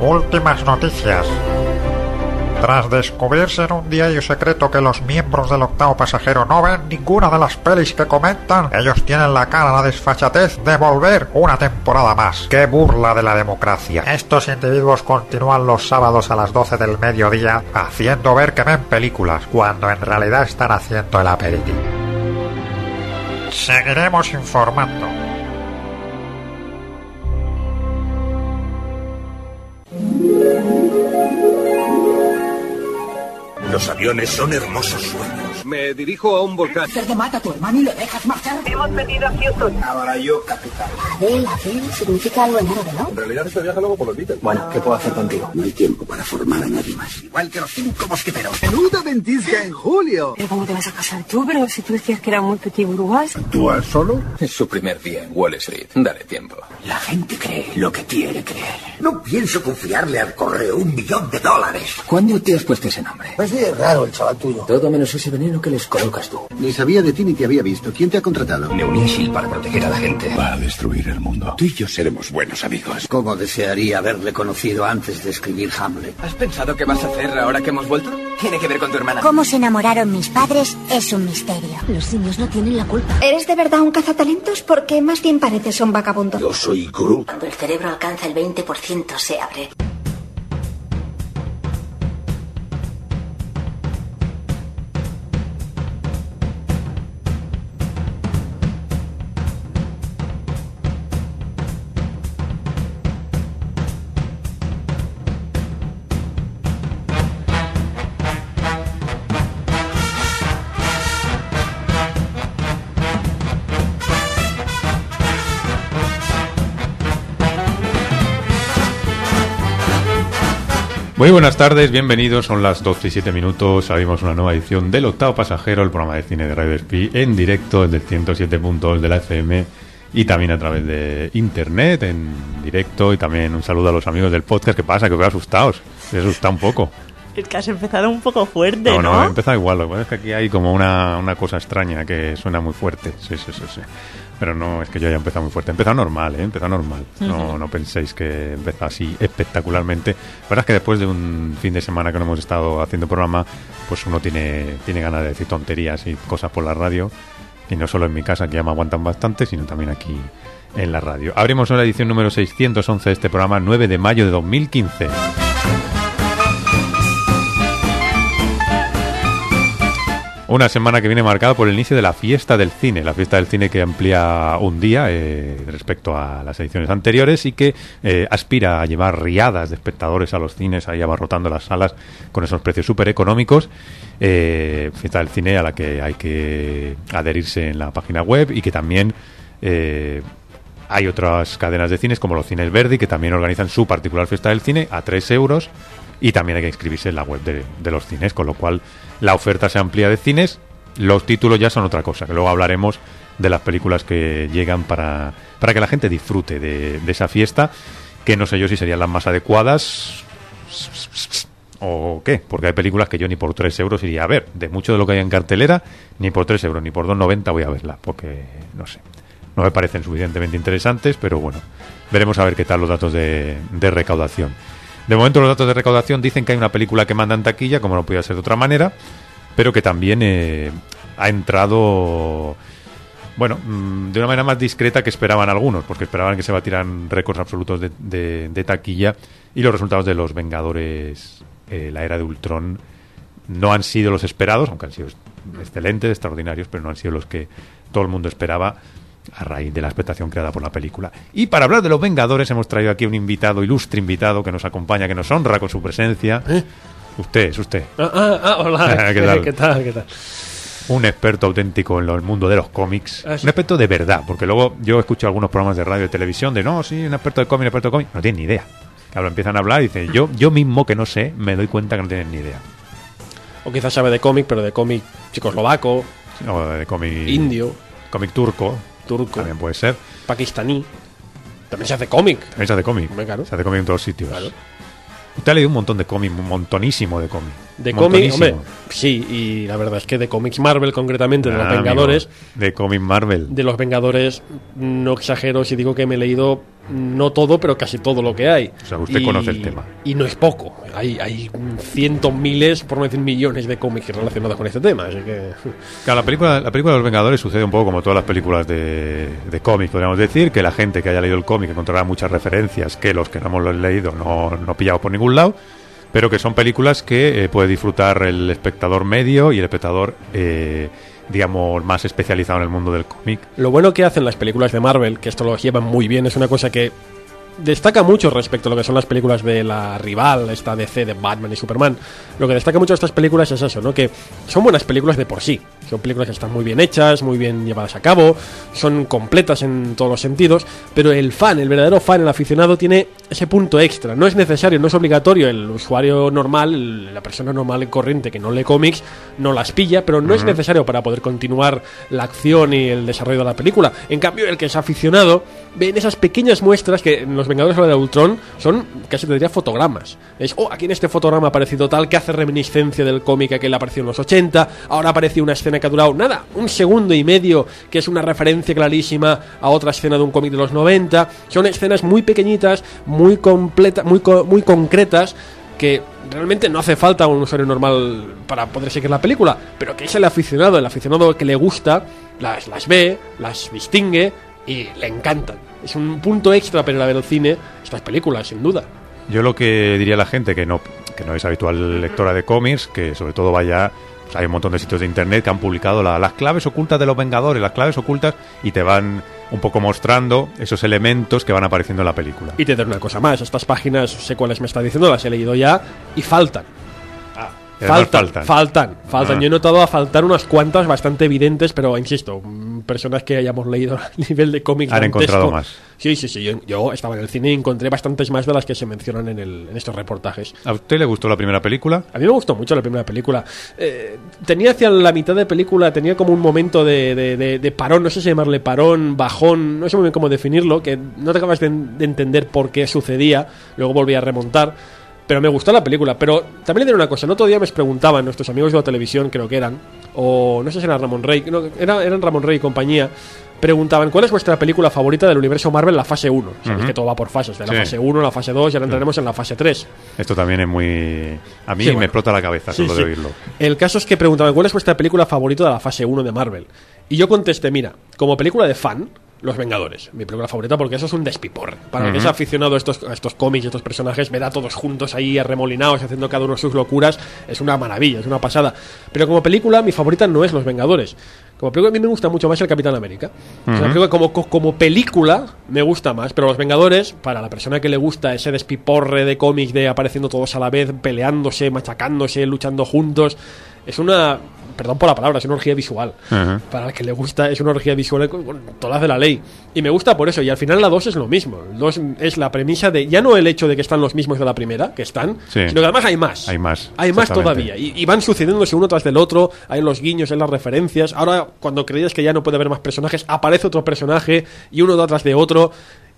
Últimas noticias. Tras descubrirse en un diario secreto que los miembros del octavo pasajero no ven ninguna de las pelis que comentan, ellos tienen la cara la desfachatez de volver una temporada más. ¡Qué burla de la democracia! Estos individuos continúan los sábados a las 12 del mediodía haciendo ver que ven películas, cuando en realidad están haciendo el aperitivo. Seguiremos informando. Los aviones son hermosos sueños. Me dirijo a un volcán. Te mata a tu hermano y lo dejas marchar. Hemos venido a Houston. Ahora yo, capitán. Abel, Abel, significa algo en árabe, ¿no? En realidad este viaje luego por los Beatles. Bueno, ¿qué puedo hacer contigo? No hay tiempo para formar a nadie más. Igual que los cinco mosqueteros. Menuda ventisca en julio. ¿Pero cómo te vas a casar tú? Pero si tú decías que era muy petit bourgeois. ¿Actúas solo? Es su primer día en Wall Street. Dale tiempo. La gente cree lo que quiere creer. No pienso confiarle al correo un millón de dólares. ¿Cuándo te has puesto ese nombre? Pues sí, es raro el chaval tuyo. Todo menos ese veneno que les colocas tú. Ni sabía de ti ni te había visto. ¿Quién te ha contratado? Me uní a Shield para proteger a la gente. Va a destruir el mundo. Tú y yo seremos buenos amigos. ¿Cómo desearía haberle conocido antes de escribir Hamlet? ¿Has pensado qué vas a hacer ahora que hemos vuelto? Tiene que ver con tu hermana. Cómo se enamoraron mis padres es un misterio. Los niños no tienen la culpa. ¿Eres de verdad un cazatalentos? Porque más bien pareces un vagabundo. Yo soy Groot. Cuando el cerebro alcanza el 20% se abre. Muy buenas tardes, bienvenidos. Son las 12 y 7 minutos. Abrimos una nueva edición del Octavo Pasajero, el programa de cine de Radio Espí, en directo desde 107.2 de la FM y también a través de internet, en directo. Y también un saludo a los amigos del podcast. ¿Qué pasa? Que os veo asustados. Se asusta un poco. Es que has empezado un poco fuerte, ¿no? No, no, he empezado igual. Lo que pasa es que aquí hay como una, una cosa extraña que suena muy fuerte. Sí, sí, sí, sí. Pero no, es que yo haya empezado muy fuerte. He empezado normal, ¿eh? He empezado normal. No, no penséis que empezado así espectacularmente. La verdad es que después de un fin de semana que no hemos estado haciendo programa, pues uno tiene, tiene ganas de decir tonterías y cosas por la radio. Y no solo en mi casa, que ya me aguantan bastante, sino también aquí en la radio. Abrimos la edición número 611 de este programa, 9 de mayo de 2015. Una semana que viene marcada por el inicio de la fiesta del cine, la fiesta del cine que amplía un día eh, respecto a las ediciones anteriores y que eh, aspira a llevar riadas de espectadores a los cines, ahí abarrotando las salas con esos precios súper económicos. Eh, fiesta del cine a la que hay que adherirse en la página web y que también eh, hay otras cadenas de cines como los Cines Verdi que también organizan su particular fiesta del cine a 3 euros y también hay que inscribirse en la web de, de los cines, con lo cual la oferta se amplía de cines, los títulos ya son otra cosa, que luego hablaremos de las películas que llegan para, para que la gente disfrute de, de esa fiesta, que no sé yo si serían las más adecuadas o qué, porque hay películas que yo ni por 3 euros iría a ver, de mucho de lo que hay en cartelera, ni por 3 euros, ni por 2,90 voy a verla, porque no sé, no me parecen suficientemente interesantes, pero bueno, veremos a ver qué tal los datos de, de recaudación. De momento los datos de recaudación dicen que hay una película que manda en taquilla, como no podía ser de otra manera, pero que también eh, ha entrado, bueno, mm, de una manera más discreta que esperaban algunos, porque esperaban que se batiran récords absolutos de, de, de taquilla y los resultados de los Vengadores, eh, la era de Ultron, no han sido los esperados, aunque han sido excelentes, extraordinarios, pero no han sido los que todo el mundo esperaba a raíz de la expectación creada por la película. Y para hablar de los Vengadores hemos traído aquí un invitado, ilustre invitado, que nos acompaña, que nos honra con su presencia. ¿Eh? Usted, es usted. Ah, ah, ah, hola. ¿Qué tal? ¿Qué tal? ¿Qué tal? un experto auténtico en lo- el mundo de los cómics. Ah, sí. Un experto de verdad, porque luego yo escucho algunos programas de radio y televisión de no, sí, un experto de cómic, un experto de cómic. No tienen ni idea. Claro, empiezan a hablar y dicen, yo, yo mismo que no sé, me doy cuenta que no tienen ni idea. O quizás sabe de cómic, pero de cómic checoslovaco, O de cómic. indio, Cómic turco. Turco, También puede ser. pakistaní. También se hace cómic. También se hace cómic. Claro. Se hace cómic en todos sitios. Claro. Usted ha leído un montón de cómic, un montonísimo de cómic. De cómic, Montonísimo. hombre, sí, y la verdad es que de cómics Marvel concretamente, de Ah, los amigo, Vengadores, de cómic Marvel. de los Vengadores, no exagero si digo que me he leído no todo, pero casi todo lo que hay. O sea, usted conoce el tema. Y no es poco. Hay, hay cientos, miles, por no decir millones de cómics relacionados con este tema. Así que. Claro, la película, la película de los Vengadores sucede un poco como todas las películas de, de cómic, podríamos decir, que la gente que haya leído el cómic encontrará muchas referencias que los que no hemos leído no, no pillamos por ningún lado, pero que son películas que eh, puede disfrutar el espectador medio y el espectador, eh, digamos, más especializado en el mundo del cómic. Lo bueno que hacen las películas de Marvel, que esto lo llevan muy bien, es una cosa que destaca mucho respecto a lo que son las películas de la rival, esta DC de Batman y Superman. Lo que destaca mucho de estas películas es eso, ¿no? Que son buenas películas de por sí. Son películas que están muy bien hechas, muy bien llevadas a cabo, son completas en todos los sentidos, pero el fan, el verdadero fan, el aficionado, tiene ese punto extra. No es necesario, no es obligatorio. El usuario normal, la persona normal y corriente que no lee cómics, no las pilla, pero no es necesario para poder continuar la acción y el desarrollo de la película. En cambio, el que es aficionado ve en esas pequeñas muestras que en los Vengadores de Ultron son casi te diría fotogramas. Es, oh, aquí en este fotograma ha aparecido tal que hace reminiscencia del cómic que le apareció en los 80. Ahora apareció una escena que ha durado nada, un segundo y medio, que es una referencia clarísima a otra escena de un cómic de los 90. Son escenas muy pequeñitas, muy completas, muy, muy concretas que realmente no hace falta un usuario normal para poder seguir la película, pero que es el aficionado, el aficionado que le gusta, las, las ve, las distingue y le encantan. Es un punto extra para ir a ver al cine estas películas, sin duda. Yo lo que diría a la gente que no, que no es habitual lectora de cómics, que sobre todo vaya. Hay un montón de sitios de internet que han publicado la- las claves ocultas de los Vengadores, las claves ocultas, y te van un poco mostrando esos elementos que van apareciendo en la película. Y te diré una cosa más, estas páginas, sé cuáles me está diciendo, las he leído ya y faltan. Faltan, faltan. faltan, faltan. Ah. Yo he notado a faltar unas cuantas bastante evidentes, pero insisto, personas que hayamos leído a nivel de cómics. Han dantesco. encontrado más. Sí, sí, sí. Yo, yo estaba en el cine y encontré bastantes más de las que se mencionan en, el- en estos reportajes. ¿A usted le gustó la primera película? A mí me gustó mucho la primera película. Eh, tenía hacia la mitad de película, tenía como un momento de, de- de- de parón, no sé si llamarle parón, bajón, no sé muy bien cómo definirlo, que no te acabas de, de entender por qué sucedía, luego volví a remontar. Pero me gustó la película. Pero también le diré una cosa, el otro día me preguntaban nuestros amigos de la televisión, creo que eran, o no sé si era Ramón Rey, no, era- eran Ramón Rey y compañía, preguntaban cuál es vuestra película favorita del universo Marvel, la fase 1. Sabéis que todo va por fases, de la Sí. fase 1, la fase 2 y ahora entraremos en la fase 3. Esto también es muy... A mí Sí, me bueno. explota la cabeza solo sí. de oírlo. El caso es que preguntaban cuál es vuestra película favorita de la fase 1 de Marvel. Y yo contesté, mira, como película de fan, Los Vengadores. Mi película favorita porque eso es un despiporre. Para el que es aficionado a estos, a estos cómics y estos personajes, ver a todos juntos ahí arremolinados, haciendo cada uno sus locuras, es una maravilla, es una pasada. Pero como película, mi favorita no es Los Vengadores. Como película, a mí me gusta mucho más el Capitán América. O sea, la Ujú. película como, co- como película me gusta más, pero Los Vengadores, para la persona que le gusta ese despiporre de cómics de apareciendo todos a la vez, peleándose, machacándose, luchando juntos, es una, perdón por la palabra, es una orgía visual. Para el que le gusta, es una orgía visual con, todas de la ley. Y me gusta por eso, y al final la 2 es lo mismo. El 2 es la premisa de, ya no el hecho de que están los mismos de la primera, que están, Sí. sino que además hay más. Hay más. Hay más todavía. Y, y van sucediéndose uno tras del otro. Hay los guiños, hay las referencias. Ahora, cuando creías que ya no puede haber más personajes, aparece otro personaje y uno detrás de otro.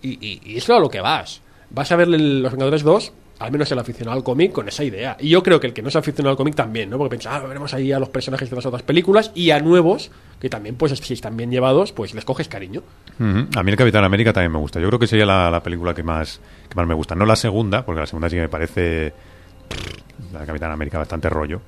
Y, y, y es a lo que vas. Vas a ver Los Vengadores 2, al menos el aficionado al cómic, con esa idea. Y yo creo que el que no es aficionado al cómic también, ¿no? Porque piensa, ah, veremos ahí a los personajes de las otras películas y a nuevos, que también, pues, si están bien llevados, pues les coges cariño. Ujú. A mí el Capitán América también me gusta. Yo creo que sería la, la película que más, que más me gusta. No la segunda, porque la segunda sí que me parece la Capitán América bastante rollo.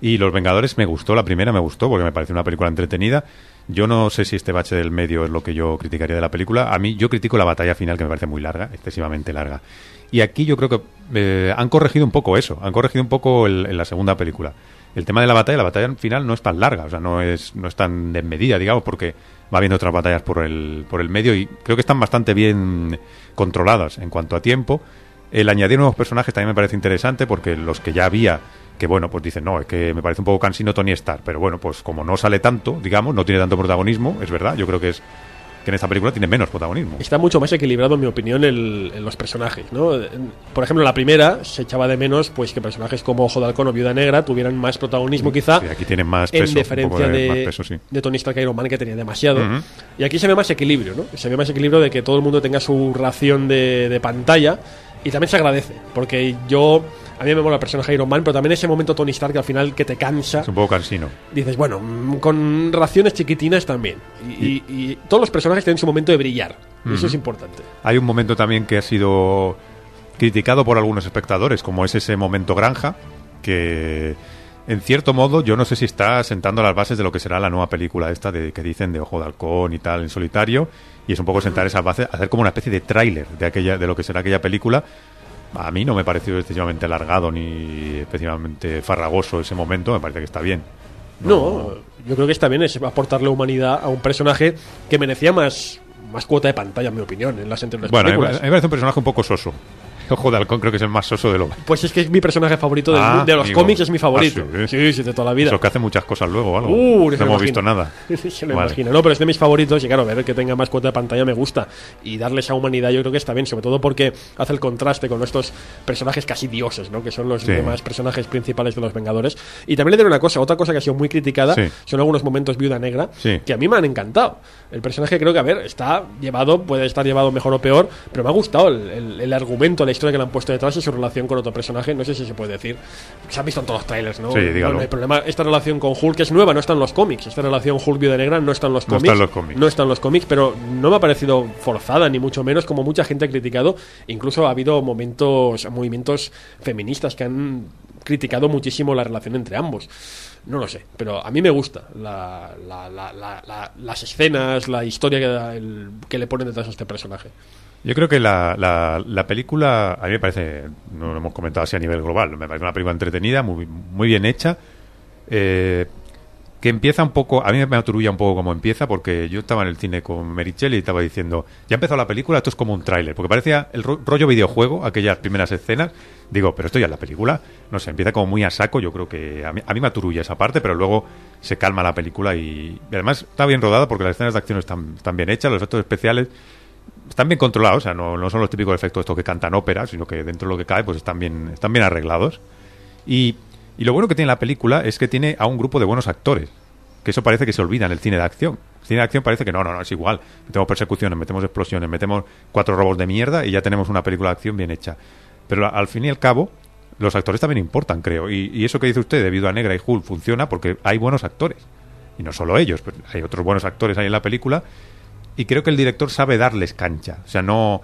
Y Los Vengadores me gustó, la primera me gustó porque me pareció una película entretenida. Yo no sé si este bache del medio es lo que yo criticaría de la película. A mí yo critico la batalla final que me parece muy larga, excesivamente larga. Y aquí yo creo que eh, han corregido un poco eso, han corregido un poco el- en la segunda película. El tema de la batalla, la batalla final no es tan larga, o sea, no es, no es tan desmedida, digamos, porque va habiendo otras batallas por el, por el medio y creo que están bastante bien controladas en cuanto a tiempo. El añadir nuevos personajes también me parece interesante porque los que ya había que bueno, pues dicen, no, es que me parece un poco cansino Tony Stark, pero bueno, pues como no sale tanto, digamos, no tiene tanto protagonismo, es verdad, yo creo que es que en esta película tiene menos protagonismo. Está mucho más equilibrado, en mi opinión, el, en los personajes, ¿no? Por ejemplo, la primera se echaba de menos pues que personajes como Ojo de Halcón o Viuda Negra tuvieran más protagonismo, quizá. Sí, aquí tienen más peso, en diferencia poco de, más peso, sí. de Tony Stark y Iron Man, que tenía demasiado. Ujú. Y aquí se ve más equilibrio, ¿no? Se ve más equilibrio de que todo el mundo tenga su ración de, de pantalla. Y también se agradece, porque yo. A mí me mola el personaje de Iron Man, pero también ese momento Tony Stark que al final que te cansa. Es un poco cansino. Dices, bueno, mm, con raciones chiquitinas también. Y, y- y todos los personajes tienen su momento de brillar. Eso es importante. Hay un momento también que ha sido criticado por algunos espectadores, como es ese momento granja, que en cierto modo yo no sé si está sentando las bases de lo que será la nueva película esta de que dicen de Ojo de Halcón y tal en solitario, y es un poco sentar esas bases, hacer como una especie de tráiler de aquella de lo que será aquella película. A mí no me pareció excesivamente alargado ni especialmente farragoso ese momento, me parece que está bien. No, yo creo que está bien es aportarle humanidad a un personaje que merecía más, más cuota de pantalla, en mi opinión, en las anteriores Bueno, películas. mí me parece un personaje un poco soso. Ojo de Halcón creo que es el más soso de lo Pues es que es mi personaje favorito del- Ah, de los amigo. cómics, es mi favorito. Ah, sí, sí, de toda la vida. Eso que hace muchas cosas luego o algo. Uh, se no lo hemos imagina. visto nada. se lo Vale. imagina. No, pero es de mis favoritos y claro, ver que tenga más cuota de pantalla me gusta. Y darle esa humanidad yo creo que está bien, sobre todo porque hace el contraste con estos personajes casi dioses, ¿no? Que son los Sí. demás personajes principales de los Vengadores. Y también le diré una cosa, otra cosa que ha sido muy criticada Sí. son algunos momentos Viuda Negra Sí. que a mí me han encantado. El personaje creo que, a ver, está llevado, puede estar llevado mejor o peor, pero me ha gustado el, el- el argumento, la historia que le han puesto detrás y su relación con otro personaje. No sé si se puede decir. Se han visto en todos los trailers, ¿no? Sí, No, dígalo. no hay problema. Esta relación con Hulk es nueva, no está en los cómics. Esta relación Hulk Viuda Negra no está en los No cómics. está en los cómics. No está en los cómics, pero no me ha parecido forzada, ni mucho menos, como mucha gente ha criticado. Incluso ha habido momentos, movimientos feministas que han criticado muchísimo la relación entre ambos. No lo sé, pero a mí me gusta la- la- la- la- la- las escenas, la historia que, el- que le ponen detrás a este personaje. Yo creo que la, la, la película, a mí me parece, no lo hemos comentado así a nivel global, me parece una película entretenida, muy, muy bien hecha, eh, que empieza un poco, a mí me aturulla un poco como empieza, porque yo estaba en el cine con Merichel y estaba diciendo, ya ha empezado la película, esto es como un tráiler, porque parecía el ro- rollo videojuego, aquellas primeras escenas, digo, pero esto ya es la película, no sé, empieza como muy a saco, yo creo que a mí, a mí me aturulla esa parte, pero luego se calma la película y, además está bien rodada porque las escenas de acción están, están bien hechas, los efectos especiales están bien controlados, o sea, no, no son los típicos efectos estos que cantan ópera, sino que dentro de lo que cae, pues están bien, están bien arreglados. Y, y lo bueno que tiene la película es que tiene a un grupo de buenos actores, que eso parece que se olvida en el cine de acción. El cine de acción parece que no, no, no, es igual. Metemos persecuciones, metemos explosiones, metemos cuatro robos de mierda y ya tenemos una película de acción bien hecha. Pero al fin y al cabo, los actores también importan, creo. Y, eso que dice usted, debido a Negra y Hulk, funciona porque hay buenos actores. Y no solo ellos, hay otros buenos actores ahí en la película y creo que el director sabe darles cancha. O sea, no,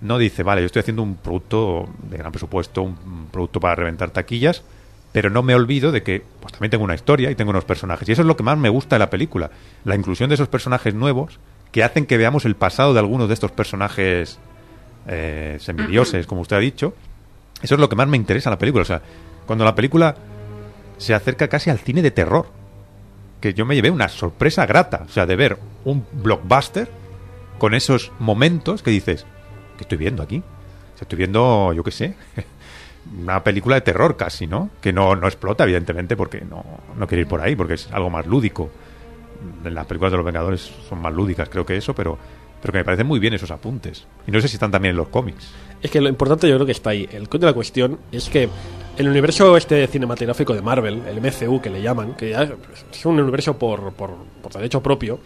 no dice, vale, yo estoy haciendo un producto de gran presupuesto, un producto para reventar taquillas, pero no me olvido de que pues también tengo una historia y tengo unos personajes. Y eso es lo que más me gusta de la película. La inclusión de esos personajes nuevos que hacen que veamos el pasado de algunos de estos personajes eh, semidioses, como usted ha dicho. Eso es lo que más me interesa en la película. O sea, cuando la película se acerca casi al cine de terror que yo me llevé una sorpresa grata, o sea, de ver un blockbuster con esos momentos que dices, ¿qué estoy viendo aquí? O sea, estoy viendo, yo qué sé, una película de terror casi, ¿no? Que no, no explota, evidentemente, porque no, no quiere ir por ahí, porque es algo más lúdico. Las películas de los Vengadores son más lúdicas, creo que eso, pero, pero que me parecen muy bien esos apuntes. Y no sé si están también en los cómics. Es que lo importante yo creo que está ahí. El de la cuestión es que el universo este cinematográfico de Marvel, el MCU que le llaman, que ya es un universo por, por, por derecho propio,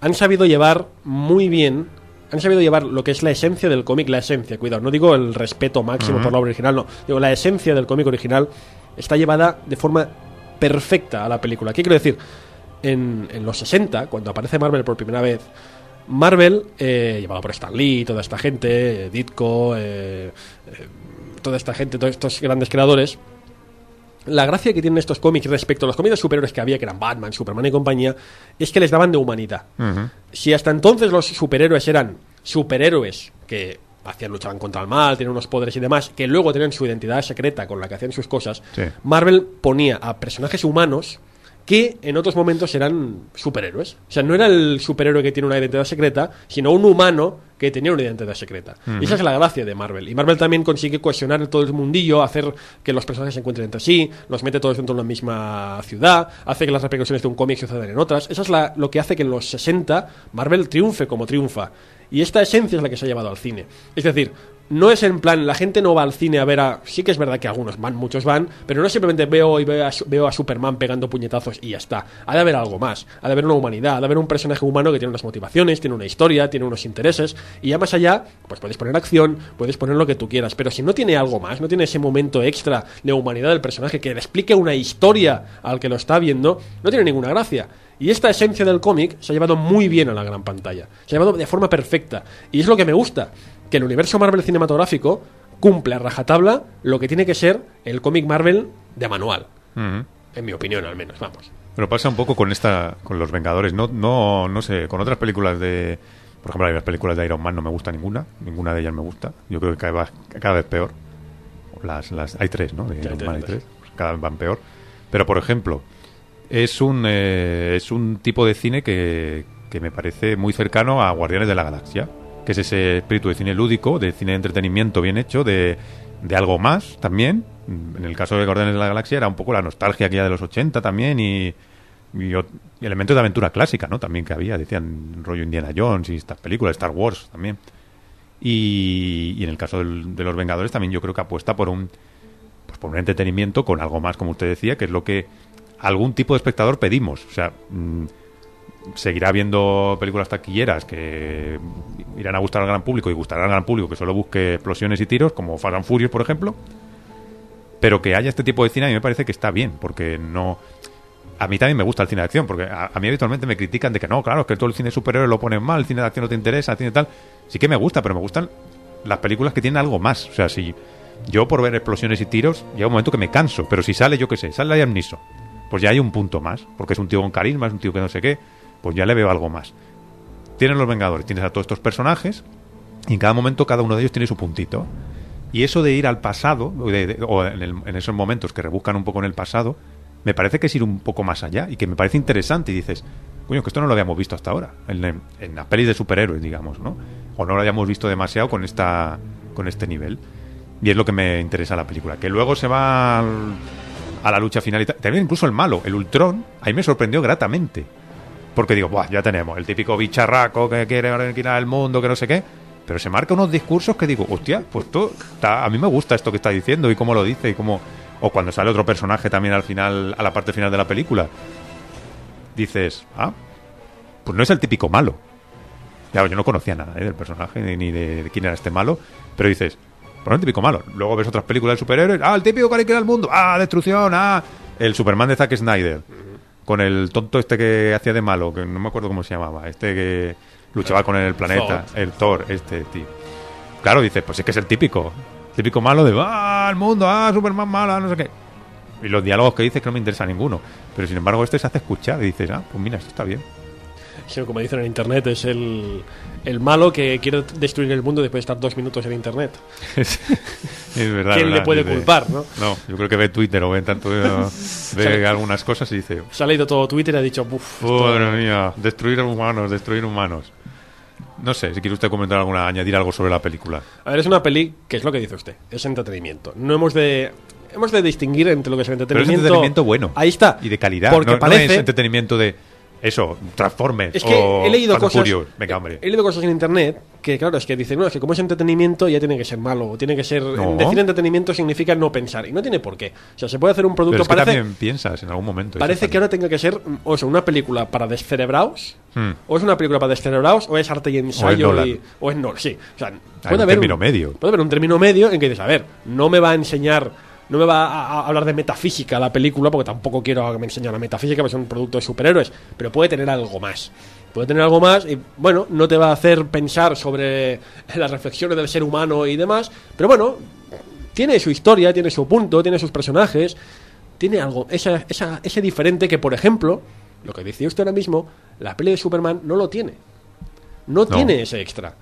han sabido llevar muy bien, han sabido llevar lo que es la esencia del cómic, la esencia, cuidado, no digo el respeto máximo por la obra original, no, digo la esencia del cómic original está llevada de forma perfecta a la película. ¿Qué quiero decir? En, en los 60, cuando aparece Marvel por primera vez, Marvel, eh, llevado por Stan Lee, toda esta gente, eh, Ditko, eh, eh, toda esta gente, todos estos grandes creadores, la gracia que tienen estos cómics respecto a los cómics de superhéroes que había, que eran Batman, Superman y compañía, es que les daban de humanidad. Si hasta entonces los superhéroes eran superhéroes que hacían luchaban contra el mal, tenían unos poderes y demás, que luego tenían su identidad secreta con la que hacían sus cosas, Sí. Marvel ponía a personajes humanos que en otros momentos eran superhéroes. O sea, no era el superhéroe que tiene una identidad secreta, sino un humano que tenía una identidad secreta. Y esa es la gracia de Marvel. Y Marvel también consigue cohesionar todo el mundillo, hacer que los personajes se encuentren entre sí, los mete todos dentro de una misma ciudad, hace que las repercusiones de un cómic sucedan en otras. Eso es la- lo que hace que en los 60 Marvel triunfe como triunfa. Y esta esencia es la que se ha llevado al cine. Es decir, no es en plan, la gente no va al cine a ver a... Sí que es verdad que algunos van, muchos van, pero no simplemente veo y veo a, a Superman pegando puñetazos y ya está. Ha de haber algo más, ha de haber una humanidad, ha de haber un personaje humano que tiene unas motivaciones, tiene una historia, tiene unos intereses, y ya más allá, pues puedes poner acción, puedes poner lo que tú quieras, pero si no tiene algo más, no tiene ese momento extra de humanidad del personaje que le explique una historia al que lo está viendo, no tiene ninguna gracia. Y esta esencia del cómic se ha llevado muy bien a la gran pantalla. Se ha llevado de forma perfecta. Y es lo que me gusta. Que el universo Marvel cinematográfico cumple a rajatabla lo que tiene que ser el cómic Marvel de manual. En mi opinión, al menos. Vamos. Pero pasa un poco con esta, con los Vengadores. No, no, no sé, con otras películas de, por ejemplo, las películas de Iron Man no me gusta ninguna, ninguna de ellas me gusta. Yo creo que cada, vez- cada vez peor. Las, las, hay tres, ¿no? De Iron Man hay tres. tres. Pues cada vez van peor. Pero por ejemplo, es un eh, es un tipo de cine que, que me parece muy cercano a Guardianes de la Galaxia, que es ese espíritu de cine lúdico, de cine de entretenimiento bien hecho, de, de algo más también. En el caso de Guardianes de la Galaxia era un poco la nostalgia aquella de los 80 también y, y, elementos de aventura clásica, ¿no? También que había, decían rollo Indiana Jones y estas películas, Star Wars también. Y, y en el caso de los Vengadores también yo creo que apuesta por un pues por un entretenimiento con algo más, como usted decía, que es lo que algún tipo de espectador pedimos. O sea, mm, seguirá viendo películas taquilleras que irán a gustar al gran público y gustarán al gran público que solo busque explosiones y tiros, como Fast and Furious, por ejemplo. Pero que haya este tipo de cine a mí me parece que está bien, porque no... A mí también me gusta el cine de acción, porque a, mí habitualmente me critican de que no, claro, es que todo el cine superior lo ponen mal, el cine de acción no te interesa, el cine tal. Sí que me gusta, pero me gustan las películas que tienen algo más. O sea, si yo por ver explosiones y tiros, llega un momento que me canso, pero si sale, yo qué sé, sale Liam Neeson, pues ya hay un punto más, porque es un tío con carisma, es un tío que no sé qué, pues ya le veo algo más. Tienen los Vengadores, tienes a todos estos personajes, y en cada momento cada uno de ellos tiene su puntito. Y eso de ir al pasado, o, en, en esos momentos que rebuscan un poco en el pasado, me parece que es ir un poco más allá y que me parece interesante. Y dices, coño, que esto no lo habíamos visto hasta ahora, en, en las pelis de superhéroes, digamos, ¿no? O no lo habíamos visto demasiado con, esta, con este nivel. Y es lo que me interesa la película. Que luego se va a la lucha final y. También incluso el malo, el Ultron, ahí me sorprendió gratamente. Porque digo, Buah, ya tenemos el típico bicharraco que quiere ordenar el mundo, que no sé qué. Pero se marca unos discursos que digo, hostia, pues tú, está- a mí me gusta esto que está diciendo y cómo lo dice y cómo... O cuando sale otro personaje también al final, a la parte final de la película. Dices, ah, pues no es el típico malo. Claro, yo no conocía nada ¿eh? del personaje ni, de, quién era este malo, pero dices, pues no es el típico malo. Luego ves otras películas de superhéroes, ah, el típico que quiere el mundo, ah, destrucción, ah, el Superman de Zack Snyder, con el tonto este que hacía de malo, que no me acuerdo cómo se llamaba, este que luchaba con el planeta, el Thor, este tío. Claro, dices, pues es que es el típico, típico malo de, ah, el mundo, ah, Superman mala, no sé qué. Y los diálogos que dices que no me interesa ninguno. Pero sin embargo, este se hace escuchar y dices, ah, pues mira, esto está bien. Como dicen en internet, es el, el malo que quiere destruir el mundo después de estar dos minutos en internet. es verdad. ¿Quién le puede culpar, no? No, yo creo que ve Twitter o ve tanto ve sea, algunas cosas y dice, Se ha leído todo Twitter y ha dicho, uff. madre mía, destruir humanos, destruir humanos. No sé, si quiere usted comentar alguna, añadir algo sobre la película. A ver, es una peli que es lo que dice usted, es entretenimiento. No hemos de hemos de distinguir entre lo que es el Pero es entretenimiento. entretenimiento bueno. Ahí está. Y de calidad. Porque no, no parece es entretenimiento de eso, Transformers Es que o he leído and cosas. Furious. Venga, hombre. He leído cosas en internet que, claro, es que dicen, no, es que como es entretenimiento ya tiene que ser malo. o Tiene que ser. No. Decir entretenimiento significa no pensar. Y no tiene por qué. O sea, se puede hacer un producto. Pero es que también piensas en algún momento. parece que ahora tenga que ser o sea, una película para descerebraos. Hmm. O es una película para descerebrados, o es arte y ensayo. Nolan. y- o es no, sí. O sea, Hay un término medio. Puede haber un término medio en que dices, a ver, no me va a enseñar. No me va a, a hablar de metafísica la película, porque tampoco quiero que me enseñe la metafísica, porque es un producto de superhéroes, pero puede tener algo más. Puede tener algo más y, bueno, no te va a hacer pensar sobre las reflexiones del ser humano y demás, pero bueno, tiene su historia, tiene su punto, tiene sus personajes, tiene algo, esa, esa- ese diferente que, por ejemplo, lo que decía usted ahora mismo, la peli de Superman no lo tiene. No, No. tiene ese extra.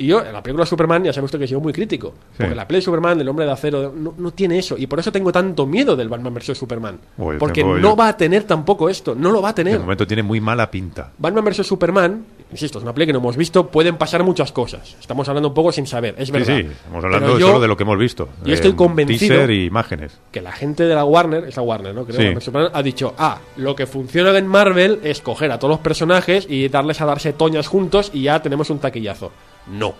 Y yo, en la película de Superman, ya sabe usted que he sido muy crítico. Porque la de Superman, del hombre de acero, no, no tiene eso. Y por eso tengo tanto miedo del Batman vs. Superman. Uy, porque no yo- va a tener tampoco esto. No lo va a De tener. momento tiene muy mala pinta. Batman vs Superman, Insisto, es una peli que no hemos visto, pueden pasar muchas cosas. Estamos hablando un poco sin saber, es Sí, verdad. sí, estamos hablando yo- solo de lo que hemos visto. yo estoy convencido- Teaser y imágenes. que la gente de la Warner, esa Warner, ¿no? Creo, Sí. Superman, ha dicho, ah, lo que funciona en Marvel es coger a todos los personajes y darles a darse toñas juntos y ya tenemos un taquillazo. No,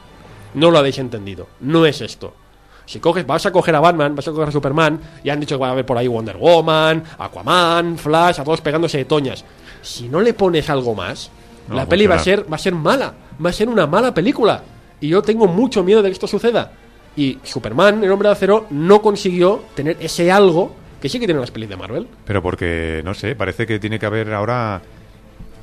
no lo habéis entendido, no es esto. Si coges, vas a coger a Batman, vas a coger a Superman, y han dicho que va a haber por ahí Wonder Woman, Aquaman, Flash, a todos pegándose de toñas. Si no le pones algo más, No, la peli va a ser, va a ser mala, va a ser una mala película. Y yo tengo mucho miedo de que esto suceda. Y Superman, el hombre de acero, no consiguió tener ese algo que sí que tienen las pelis de Marvel. Pero porque, no sé, parece que tiene que haber ahora...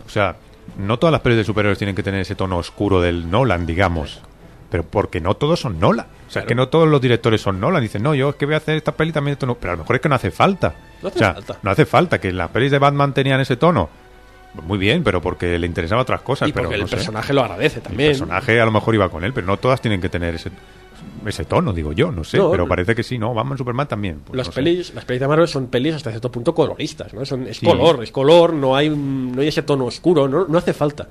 O sea, no todas las pelis de superhéroes tienen que tener ese tono oscuro del Nolan, digamos. Pero porque no todos son Nolan. O sea, es que no todos los directores son Nolan. Dicen, no, yo es que voy a hacer esta peli también esto no. Pero a lo mejor es que no hace falta. No hace o sea, falta. no hace falta que las pelis de Batman tenían ese tono. Muy bien, pero porque le interesaban otras cosas. y pero porque no el sé. personaje lo agradece El también. personaje a lo mejor iba con él, pero no todas tienen que tener ese, ese tono, digo yo, no sé. No, pero parece que sí, ¿no? Batman, Superman también. pues las no sé. pelis, las pelis de Marvel son pelis hasta cierto punto coloristas, ¿no? Son, es Sí. color, es color, no hay, un- no hay ese tono oscuro, no, no hace falta.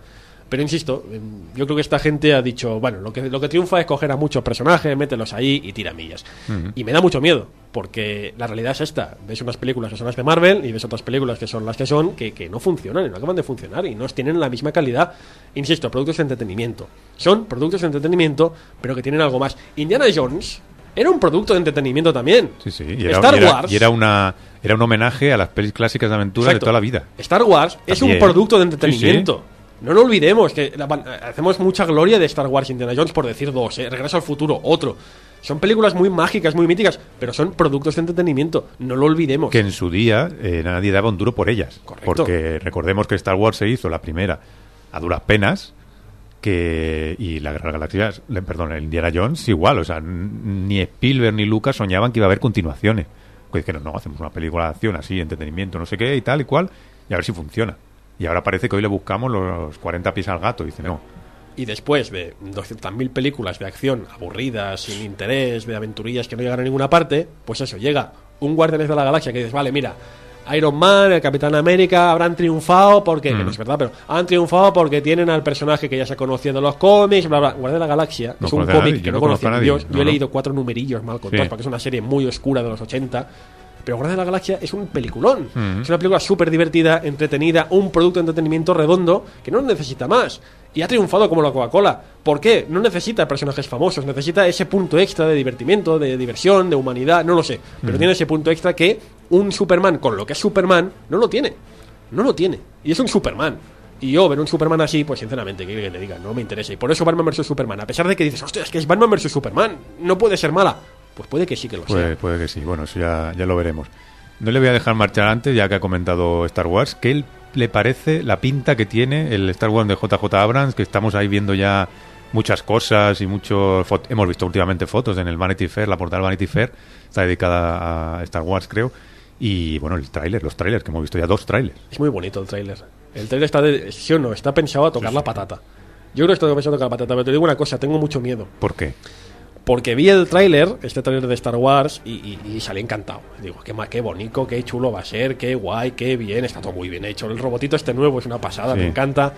Pero insisto, em, yo creo que esta gente ha dicho, bueno, lo que, lo que triunfa es coger a muchos personajes, mételos ahí y tira millas. Y me da mucho miedo, porque la realidad es esta. Ves unas películas que son las de Marvel y ves otras películas que son las que son, que, que no funcionan y no acaban de funcionar y no tienen la misma calidad. Insisto, productos de entretenimiento. Son productos de entretenimiento, pero que tienen algo más. Indiana Jones era un producto de entretenimiento también. Sí, sí. Y era, Star y era- Wars. y era una, era un homenaje a las pelis clásicas de aventura Exacto. de toda la vida. Star Wars es un producto de Sí, entretenimiento. No lo olvidemos, que la- hacemos mucha gloria de Star Wars Indiana Jones por decir dos, ¿eh? Regreso al futuro, otro. Son películas muy mágicas, muy míticas, pero son productos de entretenimiento. No lo olvidemos. Que en su día eh, nadie daba un duro por ellas. Correcto. Porque recordemos que Star Wars se hizo la primera a duras penas. que Y la Guerra le- perdón, el Indiana Jones igual. O sea, ni Spielberg ni Lucas soñaban que iba a haber continuaciones. Pues dijeron, no, hacemos una película de acción así, entretenimiento, no sé qué y tal y cual, y a ver si funciona. Y ahora parece que hoy le buscamos los 40 pies al gato. Y dice, no, Y después de 200.000 películas de acción aburridas, sin interés, de aventurillas que no llegan a ninguna parte, pues eso, llega un Guardianes de la Galaxia que dices, vale, mira, Iron Man, el Capitán América habrán triunfado porque, que Mm. no es verdad, pero han triunfado porque tienen al personaje que ya se conocía de los cómics, bla, bla. Guardianes de la Galaxia, No es un cómic nadie, que no no conocía. Yo, no, yo he leído cuatro numerillos mal contados Sí. porque es una serie muy oscura de los 80. Pero Guardianes de la Galaxia es un peliculón. Mm. Es una película súper divertida, entretenida, un producto de entretenimiento redondo que no necesita más. Y ha triunfado como la Coca-Cola. ¿Por qué? No necesita personajes famosos, necesita ese punto extra de divertimiento, de diversión, de humanidad, no lo sé. Pero Mm. tiene ese punto extra que un Superman, con lo que es Superman, no lo tiene. No lo tiene. Y es un Superman. Y yo ver un Superman así, pues sinceramente, ¿qué quiere que te diga? No me interesa. Y por eso Batman vs Superman, a pesar de que dices, hostia, es que es Batman vs Superman, no puede ser mala. Pues puede que sí que lo sea. Puede, que sí, bueno, eso ya, ya lo veremos. No le voy a dejar marchar antes, ya que ha comentado Star Wars, ¿qué él le parece la pinta que tiene el Star Wars de JJ Abrams? Que estamos ahí viendo ya muchas cosas y muchos... Hemos visto últimamente fotos en el Vanity Fair, la portada del Vanity Fair, está dedicada a Star Wars, creo. Y bueno, el tráiler, los trailers, que hemos visto ya dos trailers. Es muy bonito el tráiler. El tráiler está, de, sí o no, está pensado a tocar la patata. Yo creo que está pensado a tocar la patata, pero te digo una cosa, tengo mucho miedo. ¿Por qué? Porque vi el tráiler, este tráiler de Star Wars, y, y- y salí encantado. Digo, qué, qué bonito, qué chulo va a ser, qué guay, qué bien, está todo muy bien hecho. El robotito este nuevo es una pasada, Sí. me encanta.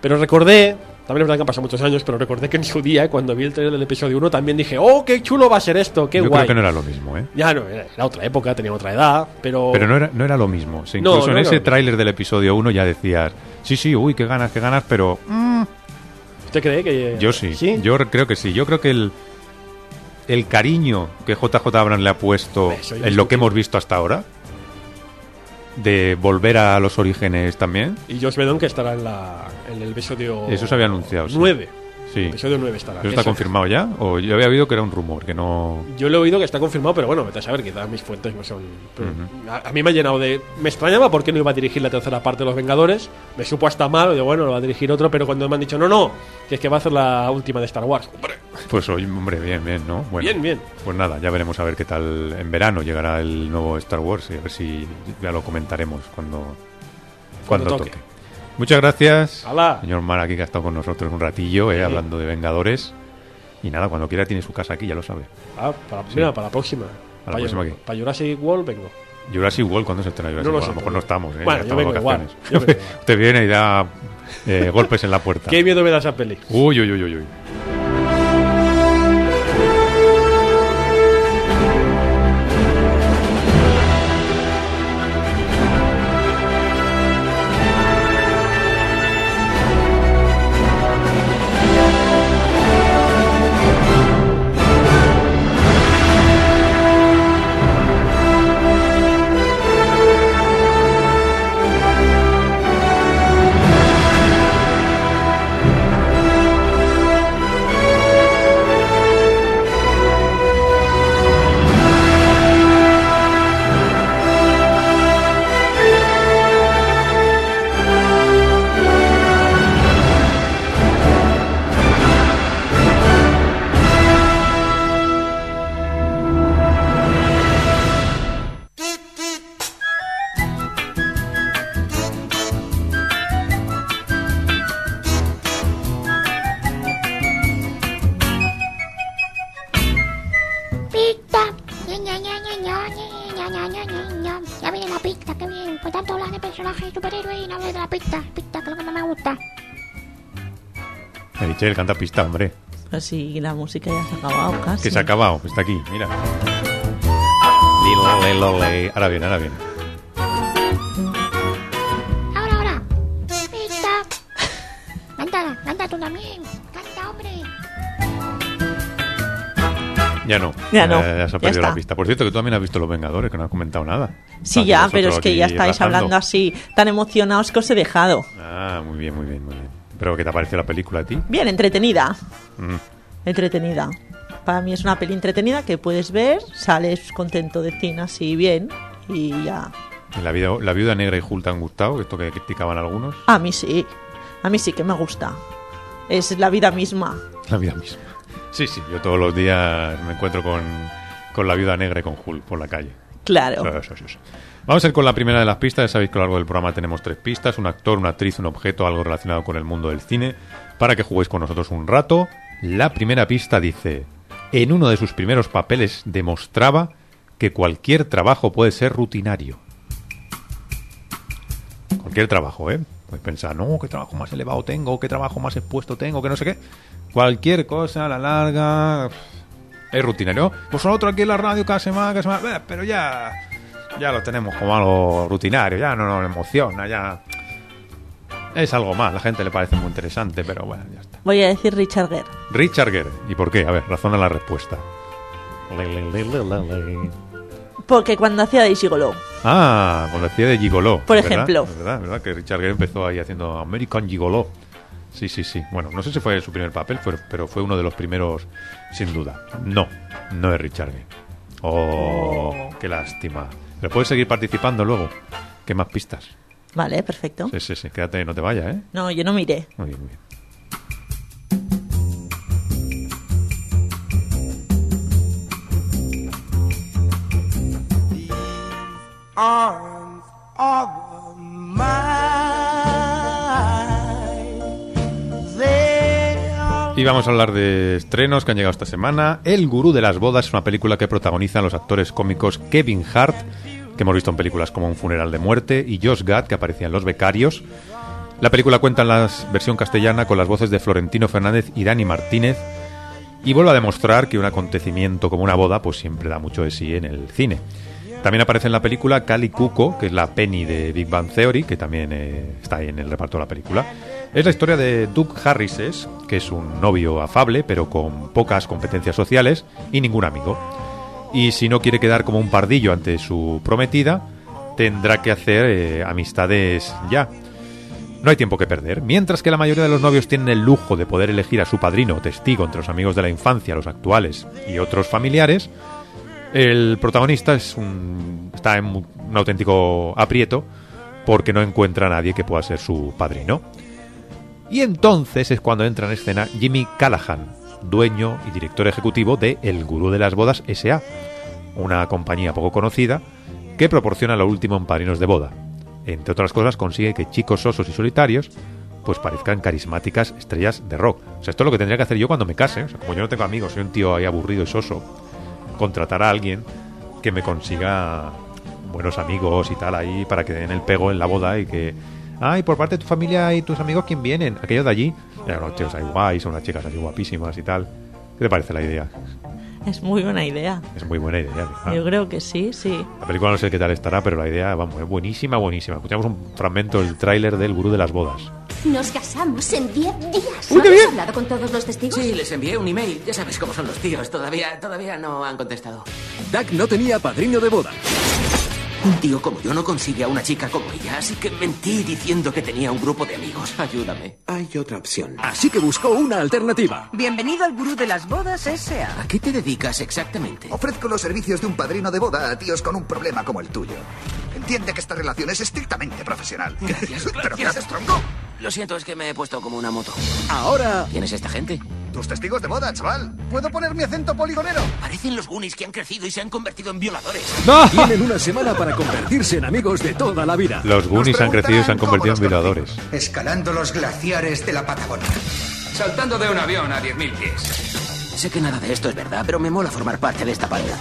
Pero recordé, también es verdad que han pasado muchos años, pero recordé que en su día, cuando vi el tráiler del episodio 1, también dije, oh, qué chulo va a ser esto, qué Yo guay. creo que no era lo mismo, ¿eh? Ya no, era, era otra época, tenía otra edad, pero... Pero no era, no era lo mismo. O sea, No, incluso no en ese tráiler del episodio 1 ya decías, sí, sí, uy, qué ganas, qué ganas, pero... mm, ¿Usted cree que...? Yo sí, yo re- creo que sí. Yo creo que el, el cariño que JJ Abrams le ha puesto en lo que hemos visto hasta ahora, de volver a los orígenes también, Y Josh Whedon que estará en, la, en el episodio... eso se había anunciado. sí. 9. Sí. Episodio 9 estará. ¿Eso está Eso. confirmado ya? O yo había oído que era un rumor, que no... Yo le he oído que está confirmado, pero bueno, vete a saber, quizás mis fuentes no son. pero Ujú. a, a mí me ha llenado de. Me extrañaba por qué no iba a dirigir la tercera parte de Los Vengadores. Me supo hasta mal, digo, bueno, lo va a dirigir otro, pero cuando me han dicho, no, no, que es que va a hacer la última de Star Wars. Hombre, Pues oye, hombre, bien, bien, ¿no? Bueno, Bien, bien. Pues nada, ya veremos a ver qué tal en verano llegará el nuevo Star Wars y a ver si ya lo comentaremos Cuando cuando, toque. Muchas gracias, ¡Hala! señor Mar, aquí que ha estado con nosotros un ratillo, eh, Sí. hablando de Vengadores. Y nada, cuando quiera tiene su casa aquí, ya lo sabe. Ah, para, Sí. mira, para la próxima. Para la próxima para Jurassic World vengo. Jurassic World, ¿cuándo se estrena Jurassic No lo World? sé, a lo mejor no estamos, ¿eh? Bueno, vengo igual, yo vengo igual. Usted viene y da eh, golpes en la puerta. Qué miedo me da esa peli. Uy, uy, uy, uy, uy. Michelle, canta pista, hombre. Pues sí, la música ya se ha acabado casi. Que se ha acabado, está aquí, mira. Lilo, lilo, le. Ahora bien, ahora bien. Ahora, ahora. Pizza. Canta, canta tú también. Canta, hombre. Ya no. Ya no, Eh, se ya ha perdido la pista. Por cierto, que tú también has visto Los Vengadores, que no has comentado nada. Sí, ya, pero es que ya estáis rajando. hablando así, tan emocionados que os he dejado. Ah, muy bien, muy bien, muy bien. ¿Pero qué te ha parecido la película a ti? Bien, entretenida. Mm. Entretenida. Para mí es una peli entretenida que puedes ver, sales contento de cine así bien y ya. ¿Y la, vida, ¿La viuda negra y Hulk te han gustado? Esto que criticaban algunos. A mí sí. A mí sí que me gusta. Es la vida misma. La vida misma. Sí, sí, yo todos los días me encuentro con, con la viuda negra y con Hulk por la calle. Claro. Sí, sí, sí. Vamos a ir con la primera de las pistas. Ya sabéis que a lo largo del programa tenemos tres pistas: un actor, una actriz, un objeto, algo relacionado con el mundo del cine, para que juguéis con nosotros un rato. La primera pista dice: En uno de sus primeros papeles demostraba que cualquier trabajo puede ser rutinario. Cualquier trabajo, ¿eh? Puedes pensar, no, qué trabajo más elevado tengo, qué trabajo más expuesto tengo, que no sé qué. Cualquier cosa a la larga es rutinario. Pues nosotros aquí en la radio cada semana, cada semana, pero ya, ya lo tenemos como algo rutinario, ya no nos emociona, ya es algo más. La gente le parece muy interesante, pero bueno, ya está. Voy a decir Richard Gere. Richard Gere, ¿y por qué? A ver, razona la respuesta. Le, le. Porque cuando hacía de Gigolo. Ah, la decía de Gigoló. Por ¿verdad? ejemplo. Es verdad, es verdad que Richard Gere empezó ahí haciendo American Gigoló. Sí, sí, sí. Bueno, no sé si fue su primer papel, pero fue uno de los primeros, sin duda. No, no es Richard Gere. Oh, qué lástima. Pero puedes seguir participando luego. ¿Qué más pistas? Vale, perfecto. Sí, sí, sí. Quédate, no te vayas, ¿eh? No, yo no miré. Muy bien, muy bien. arms of mine. Y vamos a hablar de estrenos que han llegado esta semana. El Gurú de las Bodas es una película que protagonizan los actores cómicos Kevin Hart, que hemos visto en películas como Un funeral de muerte, y Josh Gad, que aparecía en Los Becarios. La película cuenta en la versión castellana con las voces de Florentino Fernández y Dani Martínez, y vuelve a demostrar que un acontecimiento como una boda pues siempre da mucho de sí en el cine. También aparece en la película Cali Cuco, que es la Penny de Big Bang Theory, que también eh, está ahí en el reparto de la película. Es la historia de Doug Harrises, que es un novio afable, pero con pocas competencias sociales y ningún amigo. Y si no quiere quedar como un pardillo ante su prometida, tendrá que hacer eh, amistades ya. No hay tiempo que perder. Mientras que la mayoría de los novios tienen el lujo de poder elegir a su padrino o testigo entre los amigos de la infancia, los actuales y otros familiares, el protagonista es un, está en un, un auténtico aprieto porque no encuentra a nadie que pueda ser su padrino. Y entonces es cuando entra en escena Jimmy Callahan, dueño y director ejecutivo de El Gurú de las Bodas S.A., una compañía poco conocida que proporciona lo último en padrinos de boda. Entre otras cosas consigue que chicos sosos y solitarios pues parezcan carismáticas estrellas de rock. O sea, esto es lo que tendría que hacer yo cuando me case. Como yo no tengo amigos, soy un tío ahí aburrido y soso, contratar a alguien que me consiga buenos amigos y tal ahí para que den el pego en la boda y que Ah, y por parte de tu familia y tus amigos, ¿quién vienen? Aquellos de allí. Ya, unos tíos ahí guays, son unas chicas así guapísimas y tal. ¿Qué te parece la idea? Es muy buena idea. Es muy buena idea. ¿verdad? Yo creo que sí, sí. La película no sé qué tal estará, pero la idea, vamos, es buenísima, buenísima. Escuchamos un fragmento del tráiler del Gurú de las Bodas. Nos casamos en 10 días. Uy, qué ¿Has bien. hablado con todos los testigos? Sí, les envié un email. Ya sabes cómo son los tíos. Todavía, todavía no han contestado. Doug no tenía padrino de boda. Un tío como yo no consigue a una chica como ella, así que mentí diciendo que tenía un grupo de amigos. Ayúdame. Hay otra opción. Así que buscó una alternativa. Bienvenido al gurú de las bodas S.A. ¿A qué te dedicas exactamente? Ofrezco los servicios de un padrino de boda a tíos con un problema como el tuyo. Entiende que esta relación es estrictamente profesional. Gracias, ¿Pero qué gracias. haces, tronco? Lo siento, es que me he puesto como una moto. Ahora. ¿Quién es esta gente? Tus testigos de boda, chaval. ¿Puedo poner mi acento poligonero? Parecen los Goonies que han crecido y se han convertido en violadores. Tienen una semana para convertirse en amigos de toda la vida. Los Goonies han crecido y se han convertido en violadores. Escalando los glaciares de la Patagonia. Saltando de un avión a 10.000 pies. Sé que nada de esto es verdad, pero me mola formar parte de esta banda.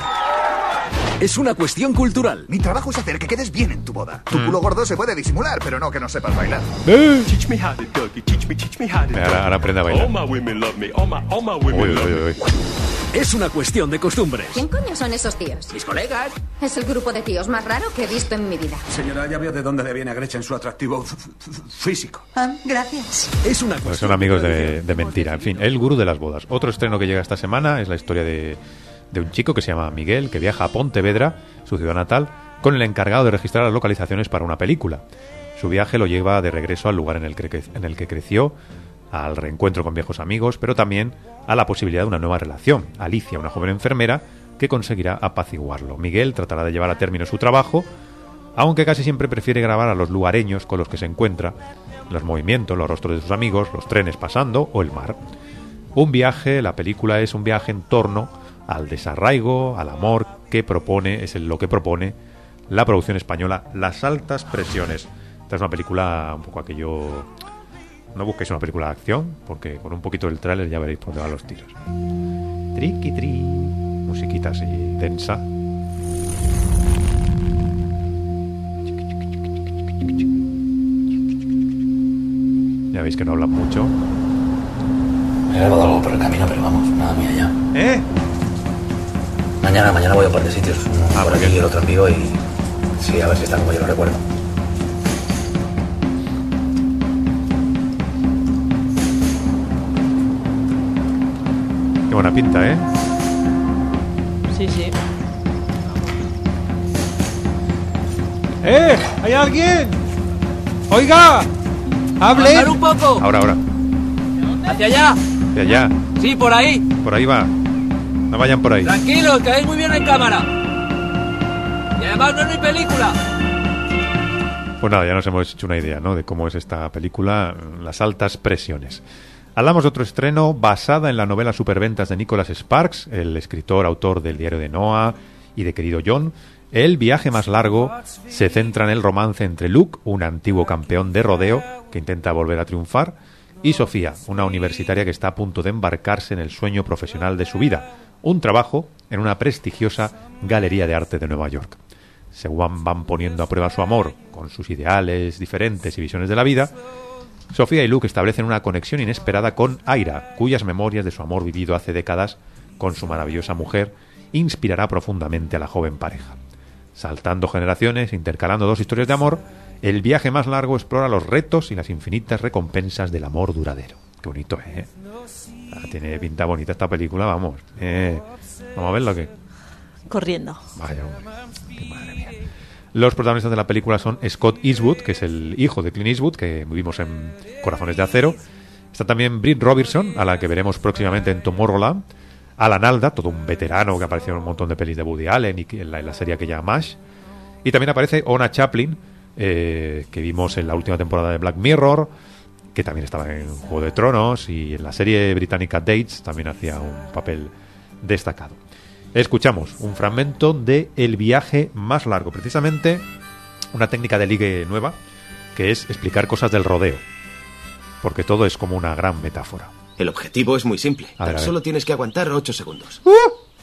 Es una cuestión cultural. Mi trabajo es hacer que quedes bien en tu boda. Tu culo gordo se puede disimular, pero no que no sepas bailar. Teach me how to doggy, teach me, teach me how to Ahora, ahora aprende a bailar. All my women love me, all my, all my women love uy, me. uy, uy. Es una cuestión de costumbres. ¿Quién coño son esos tíos? Mis colegas. Es el grupo de tíos más raro que he visto en mi vida. Señora, ya veo de dónde le viene a Gretchen su atractivo f- f- físico. Ah, gracias. Es una Pues cuestión son amigos de, de mentira. En fin, El Gurú de las Bodas. Otro estreno que llega esta semana es la historia de, de un chico que se llama Miguel, que viaja a Pontevedra, su ciudad natal, con el encargado de registrar las localizaciones para una película. Su viaje lo lleva de regreso al lugar en el que, en el que creció, al reencuentro con viejos amigos, pero también a la posibilidad de una nueva relación. Alicia, una joven enfermera, que conseguirá apaciguarlo. Miguel tratará de llevar a término su trabajo, aunque casi siempre prefiere grabar a los lugareños con los que se encuentra, los movimientos, los rostros de sus amigos, los trenes pasando o el mar. Un viaje, la película es un viaje en torno al desarraigo, al amor que propone, es lo que propone la producción española Las altas presiones. Esta es una película un poco aquello... No busquéis una película de acción, porque con un poquito del tráiler ya veréis por dónde van los tiros. Triqui tri, musiquita así densa. Ya veis que no hablan mucho. Me he grabado algo por el camino, pero vamos, nada mía ya. ¿Eh? Mañana, mañana voy a un par de sitios. Uno Ah, por aquí y bien. el otro vivo y... Sí, a ver si está como yo lo recuerdo. Qué buena pinta, ¿eh? Sí, sí. ¡Eh! ¿Hay alguien? ¡Oiga! ¡Hable! Un poco. Ahora, ahora. Hacia allá. De allá. Sí, por ahí. Por ahí va. No vayan por ahí. Tranquilos, caéis muy bien en cámara. Y además no es mi película. Pues nada, ya nos hemos hecho una idea, ¿no? De cómo es esta película, Las altas presiones. Hablamos de otro estreno basada en la novela Superventas de Nicholas Sparks, el escritor, autor del diario de Noah y de Querido John. El viaje más largo se centra en el romance entre Luke, un antiguo campeón de rodeo que intenta volver a triunfar, y Sofía, una universitaria que está a punto de embarcarse en el sueño profesional de su vida, un trabajo en una prestigiosa galería de arte de Nueva York. Según van poniendo a prueba su amor con sus ideales diferentes y visiones de la vida, Sofía y Luke establecen una conexión inesperada con Aira, cuyas memorias de su amor vivido hace décadas con su maravillosa mujer inspirará profundamente a la joven pareja. Saltando generaciones, intercalando dos historias de amor, el viaje más largo explora los retos y las infinitas recompensas del amor duradero. Qué bonito, ¿eh? Ah, tiene pinta bonita esta película, vamos. Eh, vamos a verlo que. Corriendo. Vaya, hombre. Madre mía. Los protagonistas de la película son Scott Eastwood, que es el hijo de Clint Eastwood, que vimos en Corazones de Acero. Está también Britt Robertson, a la que veremos próximamente en Tomorrowland. Alan Alda, todo un veterano que apareció en un montón de pelis de Woody Allen y en la, en la serie que llama MASH. Y también aparece Ona Chaplin, eh, que vimos en la última temporada de Black Mirror, que también estaba en Juego de Tronos y en la serie británica Dates también hacía un papel destacado. Escuchamos un fragmento de El viaje más largo, precisamente una técnica de ligue nueva, que es explicar cosas del rodeo, porque todo es como una gran metáfora. El objetivo es muy simple. A ver, Tan a solo tienes que aguantar 8 segundos.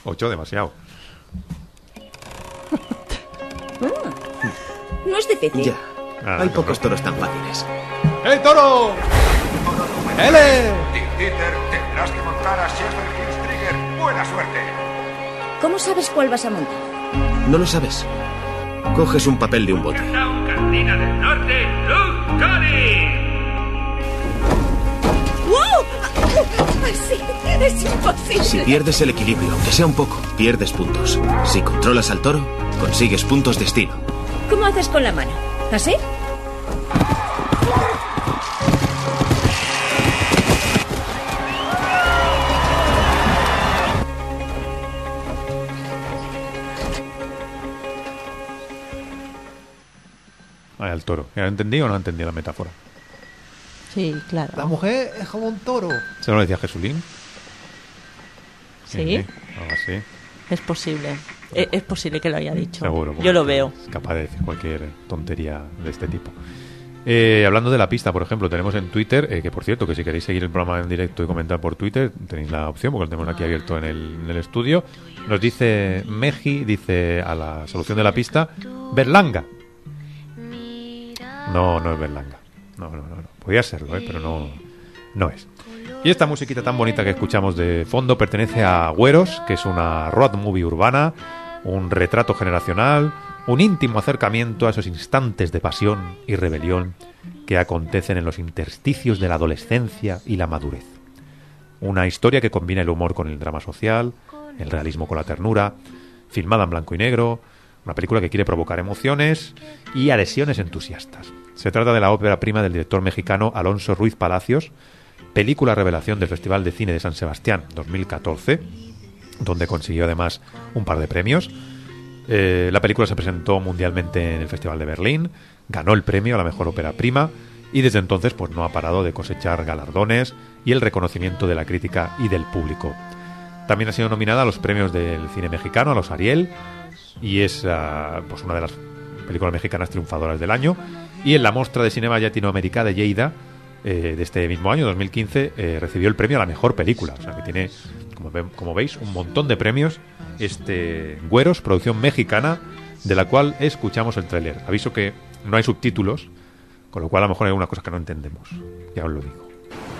Ocho, demasiado. No es difícil. Ya. Ah, Hay pocos toros tan fáciles. ¡Eh, toro! ¡Ele! Dieter, tendrás que montar a Sheffield Trigger. Buena suerte. ¿Cómo sabes cuál vas a montar? ¿No lo sabes? Coges un papel de un bote. Carolina del Norte, Luke Cody. ¡Wow! Sí, es imposible. Si pierdes el equilibrio, aunque sea un poco, pierdes puntos. Si controlas al toro, consigues puntos destino. ¿Cómo haces con la mano? ¿Así? El toro. ¿Ya entendí o no entendí la metáfora? Sí, claro. La mujer es como un toro. ¿Se lo decía Jesulín? Sí. algo así. Es posible. E- Es, posible que lo haya dicho. Seguro. Yo lo veo. Es capaz de decir cualquier tontería de este tipo. Eh, hablando de la pista, por ejemplo, tenemos en Twitter, eh, que por cierto, que si queréis seguir el programa en directo y comentar por Twitter, tenéis la opción, porque lo tenemos aquí abierto en el, en el estudio. Nos dice Meji, dice a la solución de la pista, Berlanga. No, no es Berlanga. No, no, no. no. Podría serlo, eh, pero no, no es. Y esta musiquita tan bonita que escuchamos de fondo pertenece a Güeros, que es una road movie urbana, un retrato generacional, un íntimo acercamiento a esos instantes de pasión y rebelión que acontecen en los intersticios de la adolescencia y la madurez. Una historia que combina el humor con el drama social, el realismo con la ternura, filmada en blanco y negro, una película que quiere provocar emociones y adhesiones entusiastas. Se trata de la ópera prima del director mexicano Alonso Ruiz Palacios, película revelación del Festival de Cine de San Sebastián 2014, donde consiguió además un par de premios. Eh, la película se presentó mundialmente en el Festival de Berlín, ganó el premio a la mejor ópera prima y desde entonces pues no ha parado de cosechar galardones y el reconocimiento de la crítica y del público. También ha sido nominada a los premios del cine mexicano, a los Ariel, y es ah, pues una de las películas mexicanas triunfadoras del año. Y en la Mostra de Cinema Latinoamérica de Lleida eh, de este mismo año, 2015, eh, recibió el premio a la mejor película. O sea que tiene, como, ve- como veis, un montón de premios. Este Güeros, producción mexicana, de la cual escuchamos el tráiler. Aviso que no hay subtítulos, con lo cual a lo mejor hay algunas cosas que no entendemos. Ya os lo digo.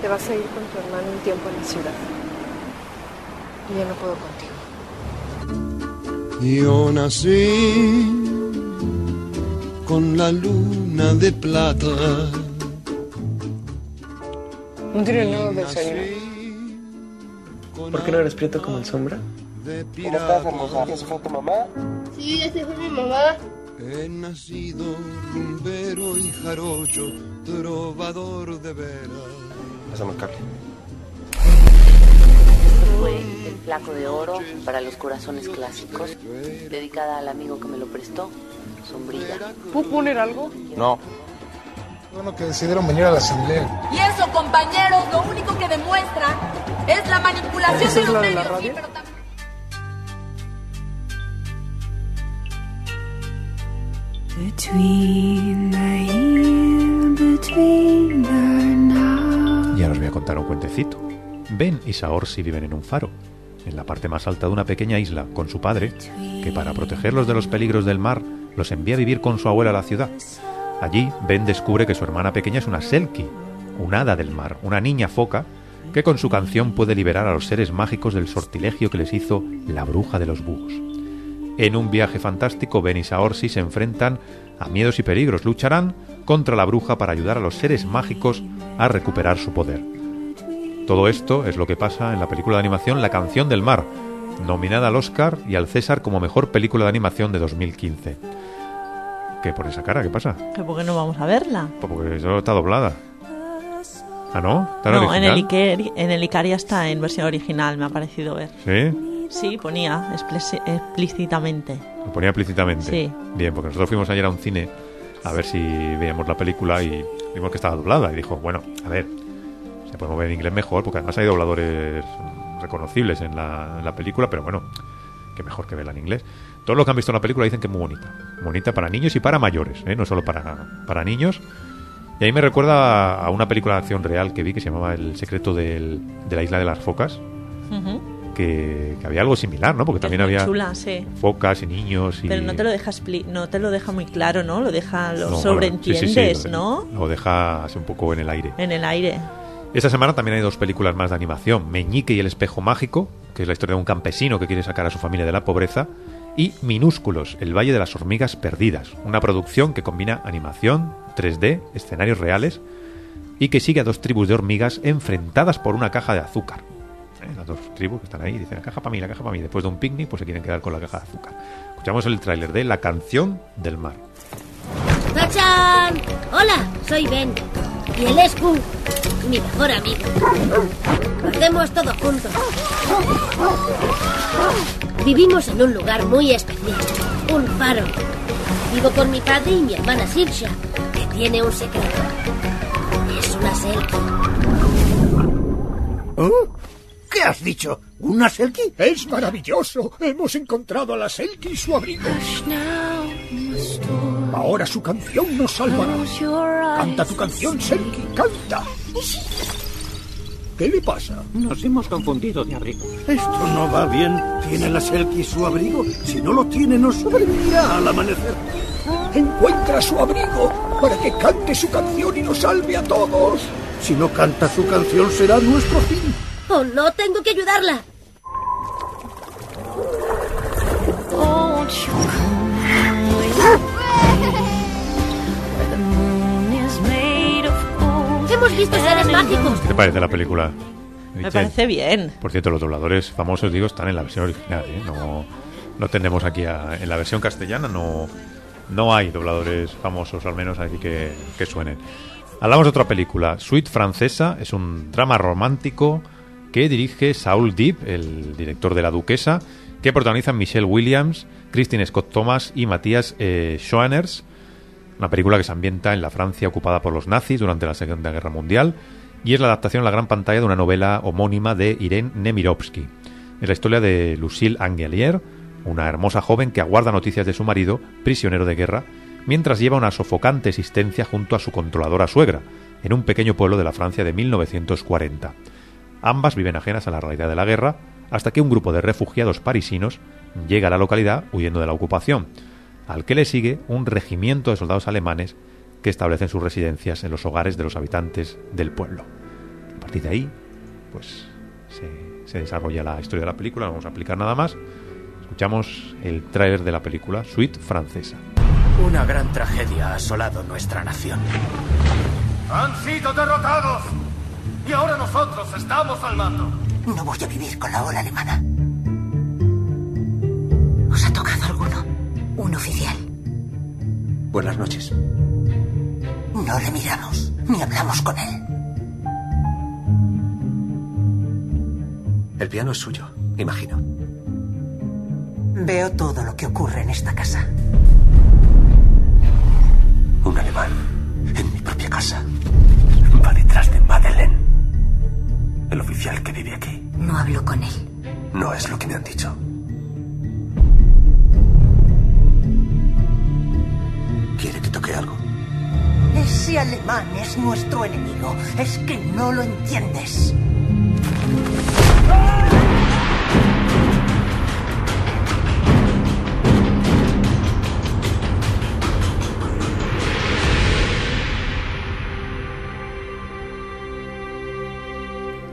Te vas a ir con tu hermano un tiempo en la ciudad. Y yo no puedo contigo. Yo nací con la luna de plata. ¿No tienes nada de desayuno? ¿Por qué no eres prieto como el sombra? ¿Cómo estás, hermosa? ¿Ya se fue tu mamá? Sí, ya se fue mi mamá. He nacido rumbero y jarocho, trovador de veras. Pásame el cable. Fue el flaco de oro para los corazones clásicos, dedicada al amigo que me lo prestó, Sombrilla. ¿Puedo poner algo? No. Bueno, que decidieron venir a la asamblea. Y eso, compañeros, lo único que demuestra es la manipulación ¿Esa de los la de la medios. radio? Sí, pero también-. Y ahora os voy a contar un cuentecito. Ben y Saorsi viven en un faro, en la parte más alta de una pequeña isla, con su padre, que para protegerlos de los peligros del mar, los envía a vivir con su abuela a la ciudad. Allí, Ben descubre que su hermana pequeña es una Selkie, un hada del mar, una niña foca, que con su canción puede liberar a los seres mágicos del sortilegio que les hizo la bruja de los búhos. En un viaje fantástico, Ben y Saorsi se enfrentan a miedos y peligros. Lucharán contra la bruja para ayudar a los seres mágicos a recuperar su poder. Todo esto es lo que pasa en la película de animación La canción del mar, nominada al Oscar y al César como mejor película de animación de 2015. ¿Qué por esa cara? ¿Qué pasa? ¿Que ¿Por qué no vamos a verla? Porque eso está doblada. ¿Ah, no? ¿Está No, en el? Iker- en el Icaria está en versión original, me ha parecido ver. ¿Sí? Sí, ponía explícitamente. Lo ponía explícitamente. Sí. Bien, porque nosotros fuimos ayer a un cine a ver si veíamos la película y vimos que estaba doblada. Y dijo, bueno, a ver, se podemos ver en inglés mejor, porque además hay dobladores reconocibles en la, en la película, pero bueno, que mejor que verla en inglés. Todos los que han visto la película dicen que es muy bonita. Bonita para niños y para mayores, ¿eh? no solo para, para niños. Y ahí me recuerda a una película de acción real que vi que se llamaba El secreto del- de la isla de las focas Ujú. que, que había algo similar, ¿no? Porque también había chula, sí. focas y niños y... Pero no te lo deja no te lo deja muy claro, ¿no? Lo deja, lo No, sobreentiendes, sí, sí, lo- ¿no? Lo deja así un poco en el aire. En el aire. Esta semana también hay dos películas más de animación. Meñique y el espejo mágico, que es la historia de un campesino que quiere sacar a su familia de la pobreza. Y Minúsculos, el Valle de las Hormigas Perdidas, una producción que combina animación, 3D, escenarios reales y que sigue a dos tribus de hormigas enfrentadas por una caja de azúcar. ¿Eh? Las dos tribus que están ahí dicen, la caja para mí, la caja para mí. Después de un picnic, pues se quieren quedar con la caja de azúcar. Escuchamos el tráiler de La canción del mar. ¡Tachan! Hola, soy Ben. Y él es Q, mi mejor amigo. Lo hacemos todo juntos. Vivimos en un lugar muy especial, un faro. Vivo con mi padre y mi hermana Sirsha, que tiene un secreto. Es una selkie. ¿Oh? ¿Qué has dicho? ¿Una Selkie? Es maravilloso. Hemos encontrado a la Selkie y su abrigo. Ahora su canción nos salvará. Canta tu canción, Selkie. Canta. ¿Qué le pasa? Nos hemos confundido de abrigo. Esto no va bien. ¿Tiene la Selkie su abrigo? Si no lo tiene, nos sobrevivirá al amanecer. Encuentra su abrigo para que cante su canción y nos salve a todos. Si no canta su canción, será nuestro fin. ¡Oh, no! ¡Tengo que ayudarla! Hemos visto seres mágicos. ¿Qué te parece la película? Me parece bien. Por cierto, los dobladores famosos, digo, están en la versión original. ¿eh? No, no tenemos aquí a- en la versión castellana, no, no hay dobladores famosos, al menos aquí que, que suenen. Hablamos de otra película, Suite Francesa, es un drama romántico que dirige Saul Deep, el director de La Duquesa, que protagonizan Michelle Williams, Christine Scott Thomas y Matías eh, Schoeners. Una película que se ambienta en la Francia ocupada por los nazis durante la Segunda Guerra Mundial y es la adaptación a la gran pantalla de una novela homónima de Irene Nemirovsky. Es la historia de Lucille Angelier, una hermosa joven que aguarda noticias de su marido, prisionero de guerra, mientras lleva una sofocante existencia junto a su controladora suegra, en un pequeño pueblo de la Francia de 1940. Ambas viven ajenas a la realidad de la guerra hasta que un grupo de refugiados parisinos llega a la localidad huyendo de la ocupación, al que le sigue un regimiento de soldados alemanes que establecen sus residencias en los hogares de los habitantes del pueblo. A partir de ahí, pues se, se desarrolla la historia de la película, no vamos a aplicar nada más. Escuchamos el tráiler de la película, Suite Francesa. Una gran tragedia ha asolado nuestra nación. Han sido derrotados. Y ahora nosotros estamos al mando. No voy a vivir con la ola alemana. ¿Os ha tocado alguno? Un oficial. Buenas noches. No le miramos, ni hablamos con él. El piano es suyo, imagino. Veo todo lo que ocurre en esta casa. Un alemán en mi propia casa. Va detrás de Madeleine. El oficial que vive aquí. No hablo con él. No es lo que me han dicho. ¿Quiere que toque algo? Ese alemán es nuestro enemigo. Es que no lo entiendes.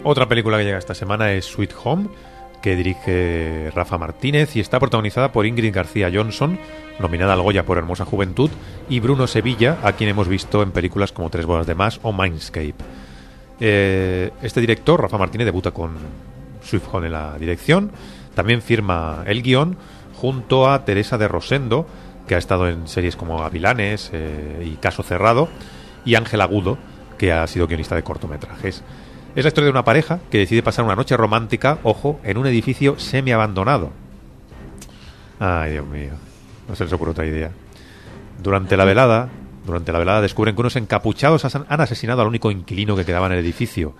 Otra película que llega esta semana es Sweet Home, que dirige Rafa Martínez y está protagonizada por Ingrid García Johnson, nominada al Goya por Hermosa Juventud, y Bruno Sevilla, a quien hemos visto en películas como Tres bodas de más o Mindscape. Eh, este director, Rafa Martínez, debuta con Sweet Home en la dirección. También firma el guion junto a Teresa de Rosendo, que ha estado en series como Avilanes eh, y Caso Cerrado, y Ángel Agudo, que ha sido guionista de cortometrajes. Es la historia de una pareja que decide pasar una noche romántica, ojo, en un edificio semi-abandonado. Ay, Dios mío. No se les ocurre otra idea. Durante la velada, durante la velada descubren que unos encapuchados han asesinado al único inquilino que quedaba en el edificio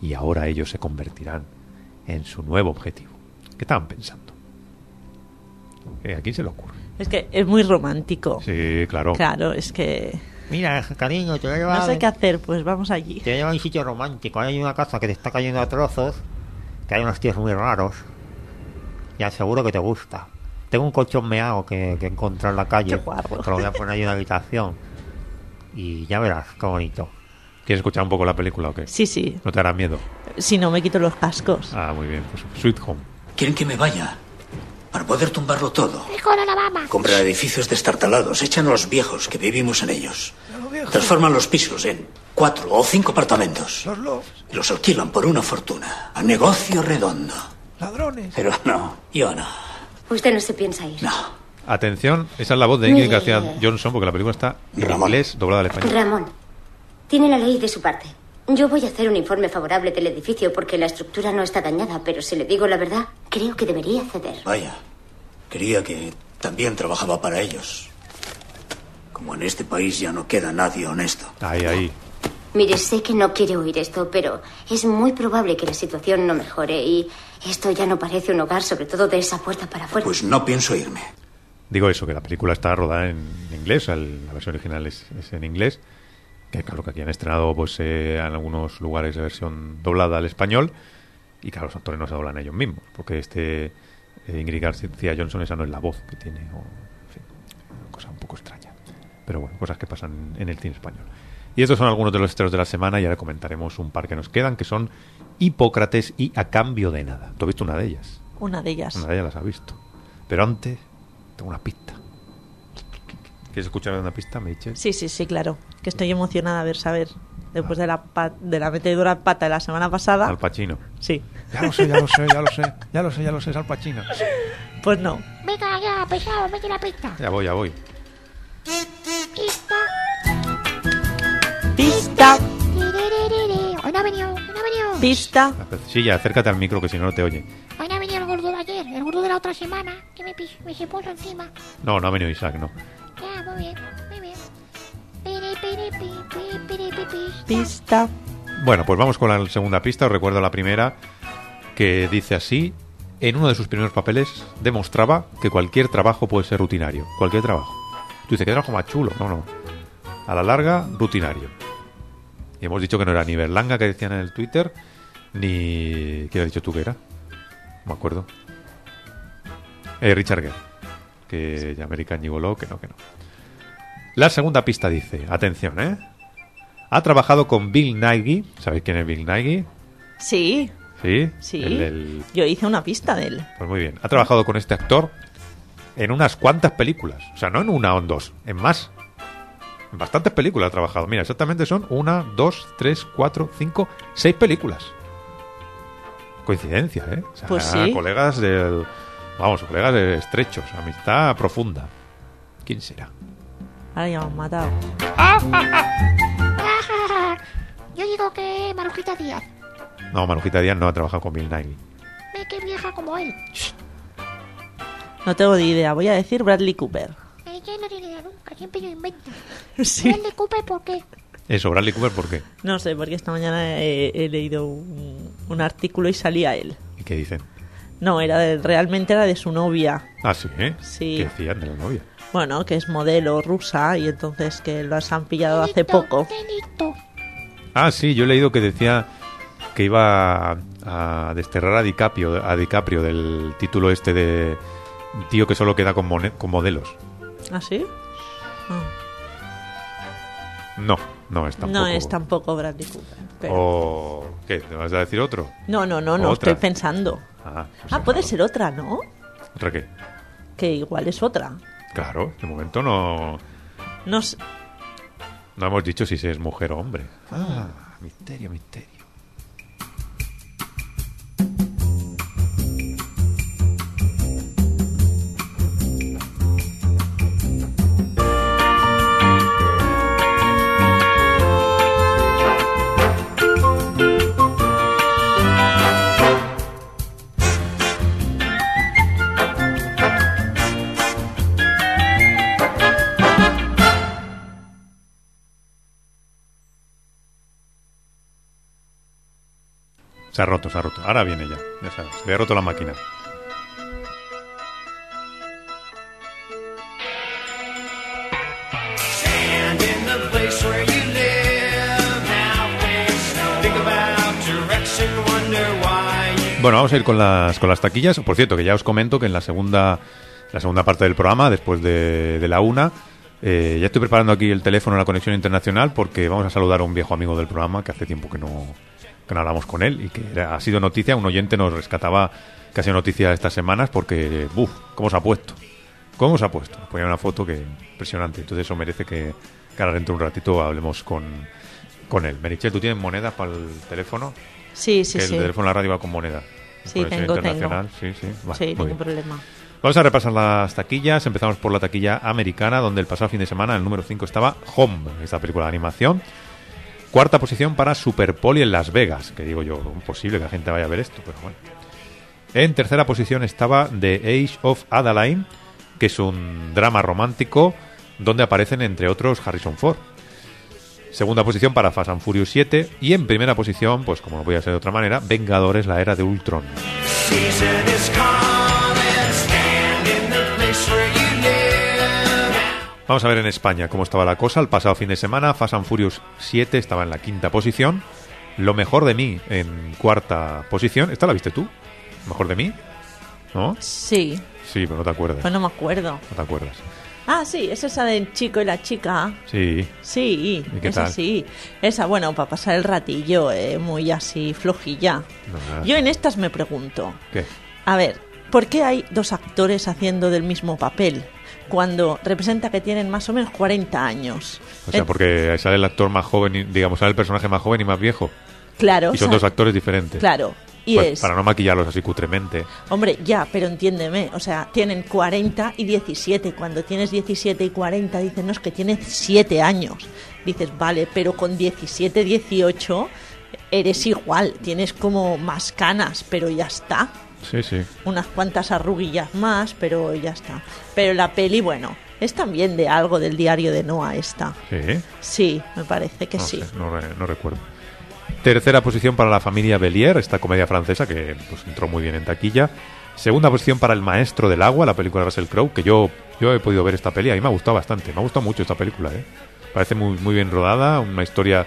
y ahora ellos se convertirán en su nuevo objetivo. ¿Qué estaban pensando? ¿A quién se le ocurre? Es que es muy romántico. Sí, claro. Claro, es que Mira, cariño, te voy a llevar. no sé qué hacer, pues vamos allí. Te voy a llevar a un sitio romántico. Hay una casa que te está cayendo a trozos. Que hay unos tíos muy raros. Ya seguro que te gusta. Tengo un colchón meado que, que he encontrado en la calle. Te lo voy a poner ahí en la habitación. Y ya verás, qué bonito. ¿Quieres escuchar un poco la película o qué? Sí, sí. ¿No te hará miedo? Si no me quito los cascos. Ah, muy bien. Pues Sweet Home. Quieren que me vaya. Para poder tumbarlo todo. Mejor Alabama. Comprar edificios destartalados. Echan a los viejos que vivimos en ellos. Transforman los pisos en cuatro o cinco apartamentos. Los lofts, Y los alquilan por una fortuna. A negocio redondo. ladrones. Pero no, yo no. Usted no se piensa ir. Atención, esa es la voz de Ingrid García Johnson porque la película está en inglés doblada al español. Ramón, tiene la ley de su parte. Yo voy a hacer un informe favorable del edificio porque la estructura no está dañada, pero si le digo la verdad, creo que debería ceder. Vaya. Creía que también trabajaba para ellos. Como en este país ya no queda nadie honesto. Ahí, ahí. Mire, sé que no quiere oír esto, pero es muy probable que la situación no mejore y esto ya no parece un hogar, sobre todo de esa puerta para afuera. Pues no pienso irme. Digo eso, que la película está rodada en inglés, la versión original es, es en inglés, que claro que aquí han estrenado pues eh, en algunos lugares de versión doblada al español, y claro, los actores no se doblan ellos mismos, porque este eh, Ingrid García Johnson esa no es la voz que tiene, o, en fin, cosa un poco extraña. Pero bueno, cosas que pasan en el cine español. Y estos son algunos de los estrenos de la semana y ahora comentaremos un par que nos quedan, que son Hipócrates y A Cambio de Nada. ¿Tú has visto una de ellas? Una de ellas. Una de ellas las ha visto. Pero antes, tengo una pista. ¿Quieres escuchar una pista, Meche? Sí, sí, sí, claro. Que estoy emocionada a ver, saber. Después de la, pa- de la metedura pata de la semana pasada. Al Pacino. Sí. Ya lo sé, ya lo sé, ya lo sé, ya lo sé, ya lo sé, es Al Pacino. Pues no. Venga ya, pesado, mete la pista. Ya voy, ya voy. Pista. Pista. Hoy no ha venido, hoy no ha venido. Pista. Sí, ya, acércate al micro que si no, no te oye. Hoy no ha venido el gordo de ayer, el gordo de la otra semana, que me, me se puso encima. No, no ha venido Isaac, no. Ya, muy bien, muy bien. Pista. Pista. Bueno, pues vamos con la segunda pista. Os recuerdo la primera, que dice así. En uno de sus primeros papeles demostraba que cualquier trabajo puede ser rutinario. Cualquier trabajo. Tú dices, ¿qué trabajo más chulo? No, no. A la larga, rutinario. Y hemos dicho que no era ni Berlanga, que decían en el Twitter, ni... ¿Qué has dicho tú que era? No me acuerdo. Eh, Richard Gere. Que ya American Gigolo, que no, que no. La segunda pista dice, atención, ¿eh? Ha trabajado con Bill Nighy. ¿Sabéis quién es Bill Nighy? Sí. Sí. Sí. El Yo hice una pista de él. Pues muy bien. Ha trabajado con este actor en unas cuantas películas. O sea, no en una o en dos, en más. En bastantes películas ha trabajado. Mira, exactamente son una, dos, tres, cuatro, cinco, seis películas. Coincidencia, ¿eh? O sea, Pues sí. colegas del... Vamos, colegas de estrechos, amistad profunda. ¿Quién será? Ahora ya me han matado. Yo digo que Marujita Díaz, No, Manujita Díaz no ha trabajado con Bill Nighy. ve que vieja como él. No tengo ni idea. Voy a decir Bradley Cooper. Yo no tiene idea nunca, siempre yo invento. Sí. Bradley Cooper, ¿por qué? Eso, Bradley Cooper, ¿por qué? No sé, porque esta mañana he, he leído un, un artículo y salía él. ¿Y qué dicen? No, era de- realmente era de su novia. Ah, sí, ¿eh? Sí. ¿Qué decían de la novia? Bueno, que es modelo rusa y entonces que las han pillado hace poco. Delito. Ah, sí, yo he leído que decía que iba a, a desterrar a DiCaprio, a DiCaprio del título este de tío que solo queda con, mone- con modelos. ¿Ah, sí? Ah. No, no es tampoco. No es tampoco Bradley Cooper. pero- O ¿qué? ¿Te vas a decir otro? No, no, no, no, ¿Otra? estoy pensando. Ah, Ah, puede ser otra, ¿no? ¿otra qué? Que igual es otra. Claro, de momento no No sé. no hemos dicho si se es mujer o hombre. Ah, misterio, misterio. Se ha roto, se ha roto. Ahora viene ya. Ya sabes. Se le ha roto la máquina. Bueno, vamos a ir con las, con las taquillas. Por cierto, que ya os comento que en la segunda, la segunda parte del programa, después de, de la una, eh, ya estoy preparando aquí el teléfono la conexión internacional porque vamos a saludar a un viejo amigo del programa que hace tiempo que no, que no hablamos con él y que era- ha sido noticia. Un oyente nos rescataba que ha sido noticia estas semanas porque, ¡buf! ¿Cómo se ha puesto? ¿Cómo se ha puesto? Ponía una foto que impresionante. Entonces eso merece que, que ahora dentro de un ratito hablemos con, con él. Merichel, ¿tú tienes monedas para el teléfono? Sí, sí, que sí. el teléfono de la radio va con moneda. Sí, tengo, tengo. internacional. Sí, sí. Vale, sí, ningún problema. Vamos a repasar las taquillas. Empezamos por la taquilla americana, donde el pasado fin de semana el número 5 estaba Home, esta película de animación. Cuarta posición para Super Poli en Las Vegas, que digo yo, imposible que la gente vaya a ver esto, pero bueno. En tercera posición estaba The Age of Adeline, que es un drama romántico donde aparecen entre otros Harrison Ford. Segunda posición para Fast and Furious 7 y en primera posición, pues como no podía ser de otra manera, Vengadores la era de Ultron. Vamos a ver en España cómo estaba la cosa. El pasado fin de semana, Fast and Furious 7 estaba en la quinta posición. Lo mejor de mí en cuarta posición. ¿Esta la viste tú? ¿Lo mejor de mí? ¿No? Sí, Sí, pero no te acuerdas. pues no me acuerdo. No te acuerdas. Ah, sí, es esa del chico y la chica. Sí. Sí, ¿Y qué esa tal? sí. Esa, bueno, para pasar el ratillo, eh, muy así flojilla. No, Yo en estas me pregunto, ¿Qué? a ver, ¿por qué hay dos actores haciendo del mismo papel? Cuando representa que tienen más o menos 40 años. O sea, Eh, porque sale el actor más joven, y, digamos, sale el personaje más joven y más viejo. Claro, Y son o sea, dos actores diferentes. Claro, y Pues, es... Para no maquillarlos así cutremente. Hombre, ya, pero entiéndeme, o sea, tienen 40 y 17. Cuando tienes 17 y 40 dicen, no, es que tienes 7 años. Dices, vale, pero con 17, 18 eres igual, tienes como más canas, pero ya está. Sí, sí. Unas cuantas arruguillas más, pero ya está. Pero la peli, bueno, es también de algo del diario de Noah esta. Sí. Sí, me parece que no sí. sé, no, re- no recuerdo. Tercera posición para la familia Belier, esta comedia francesa que pues, entró muy bien en taquilla. Segunda posición para El Maestro del Agua, la película de Russell Crowe, que yo, yo he podido ver esta peli, a mí me ha gustado bastante, me ha gustado mucho esta película. ¿eh? Parece muy, muy bien rodada, una historia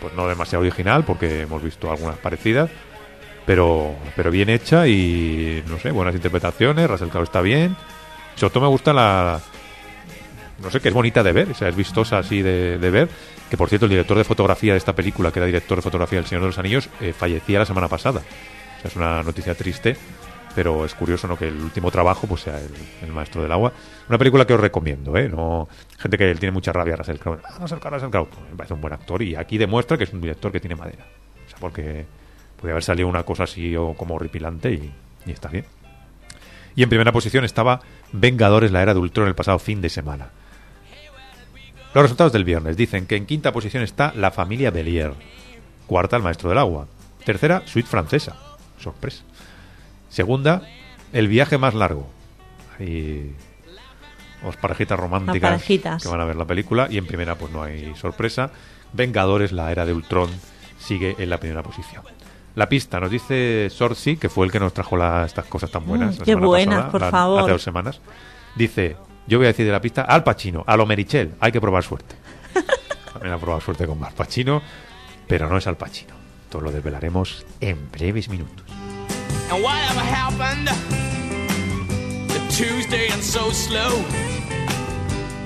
pues no demasiado original, porque hemos visto algunas parecidas, pero, pero bien hecha y, no sé, buenas interpretaciones, Russell Crowe está bien. Sobre todo me gusta la, no sé, que es bonita de ver, o sea, es vistosa así de, de ver. Que por cierto, el director de fotografía de esta película, que era director de fotografía del Señor de los Anillos, eh, fallecía la semana pasada. O sea, es una noticia triste, pero es curioso ¿no? que el último trabajo pues sea el, el Maestro del Agua. Una película que os recomiendo, ¿eh? No, gente que tiene mucha rabia a Russell Crowe. Ah, Russell Crowe, Russell Crowe. Me parece un buen actor y aquí demuestra que es un director que tiene madera. O sea, porque podría haber salido una cosa así o como horripilante y, y está bien. Y en primera posición estaba Vengadores, la era de Ultron el pasado fin de semana. Los resultados del viernes dicen que en quinta posición está La familia Belier. Cuarta, El maestro del agua. Tercera, Suite francesa. Sorpresa. Segunda, El viaje más largo. Ahí dos parejitas románticas parejitas. que van a ver la película. Y en primera, pues no hay sorpresa. Vengadores, la era de Ultron, sigue en la primera posición. La pista nos dice Sorsi, que fue el que nos trajo la- estas cosas tan buenas. Mm, qué buenas, pasada, por la- favor. Hace dos semanas. Dice, yo voy a decir de la pista Al Pacino, a lo Merichel, hay que probar suerte. También ha probado suerte con Al Pacino, pero no es Al Pacino. Todo lo desvelaremos en breves minutos. And whatever happened to Tuesday and so slow?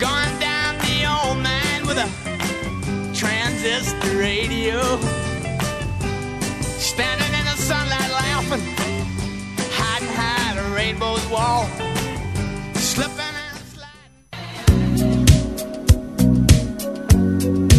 Gone down the old man with a transistor radio. Standing in the sunlight laughing, hiding behind a rainbow's wall. Slipping and Out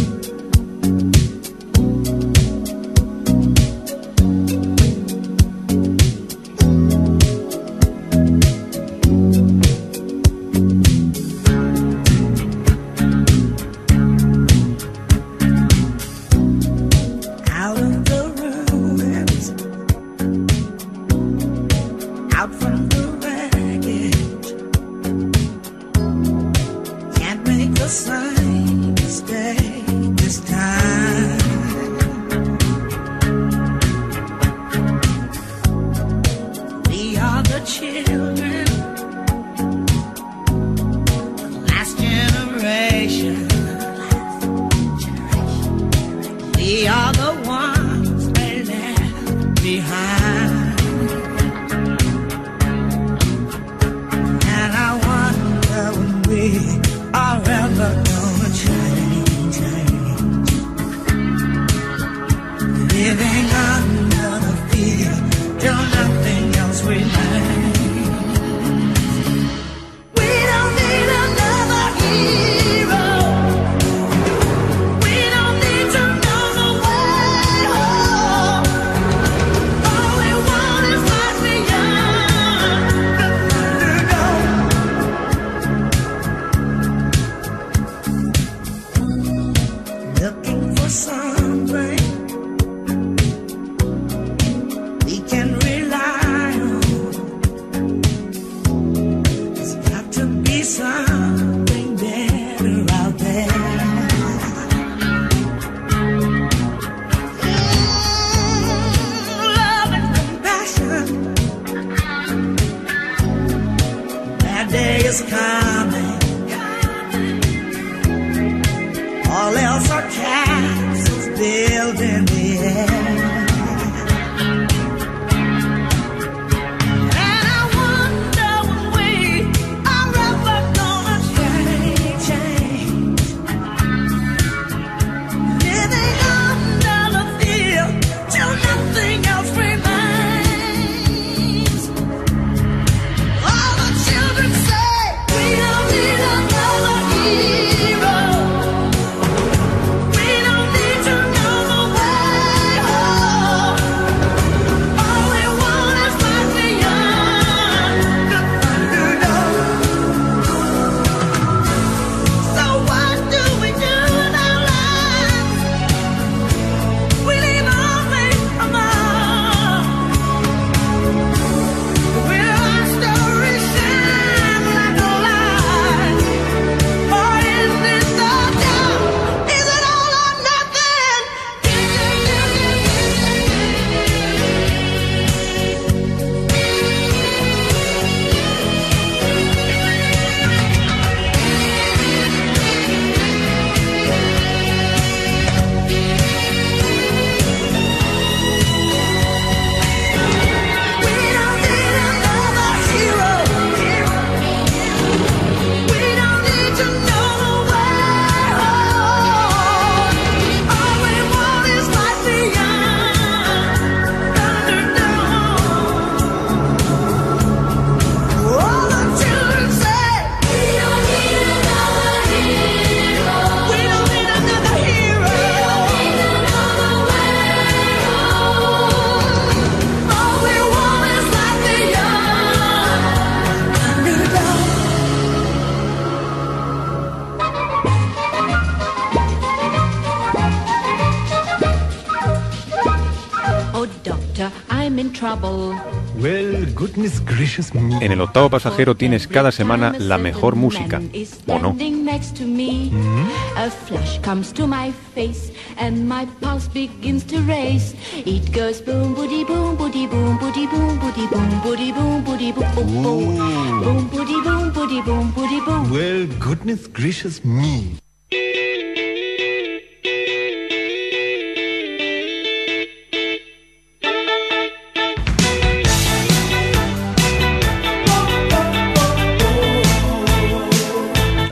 En el octavo pasajero tienes cada semana la mejor música. ¿O no? Standing next to me,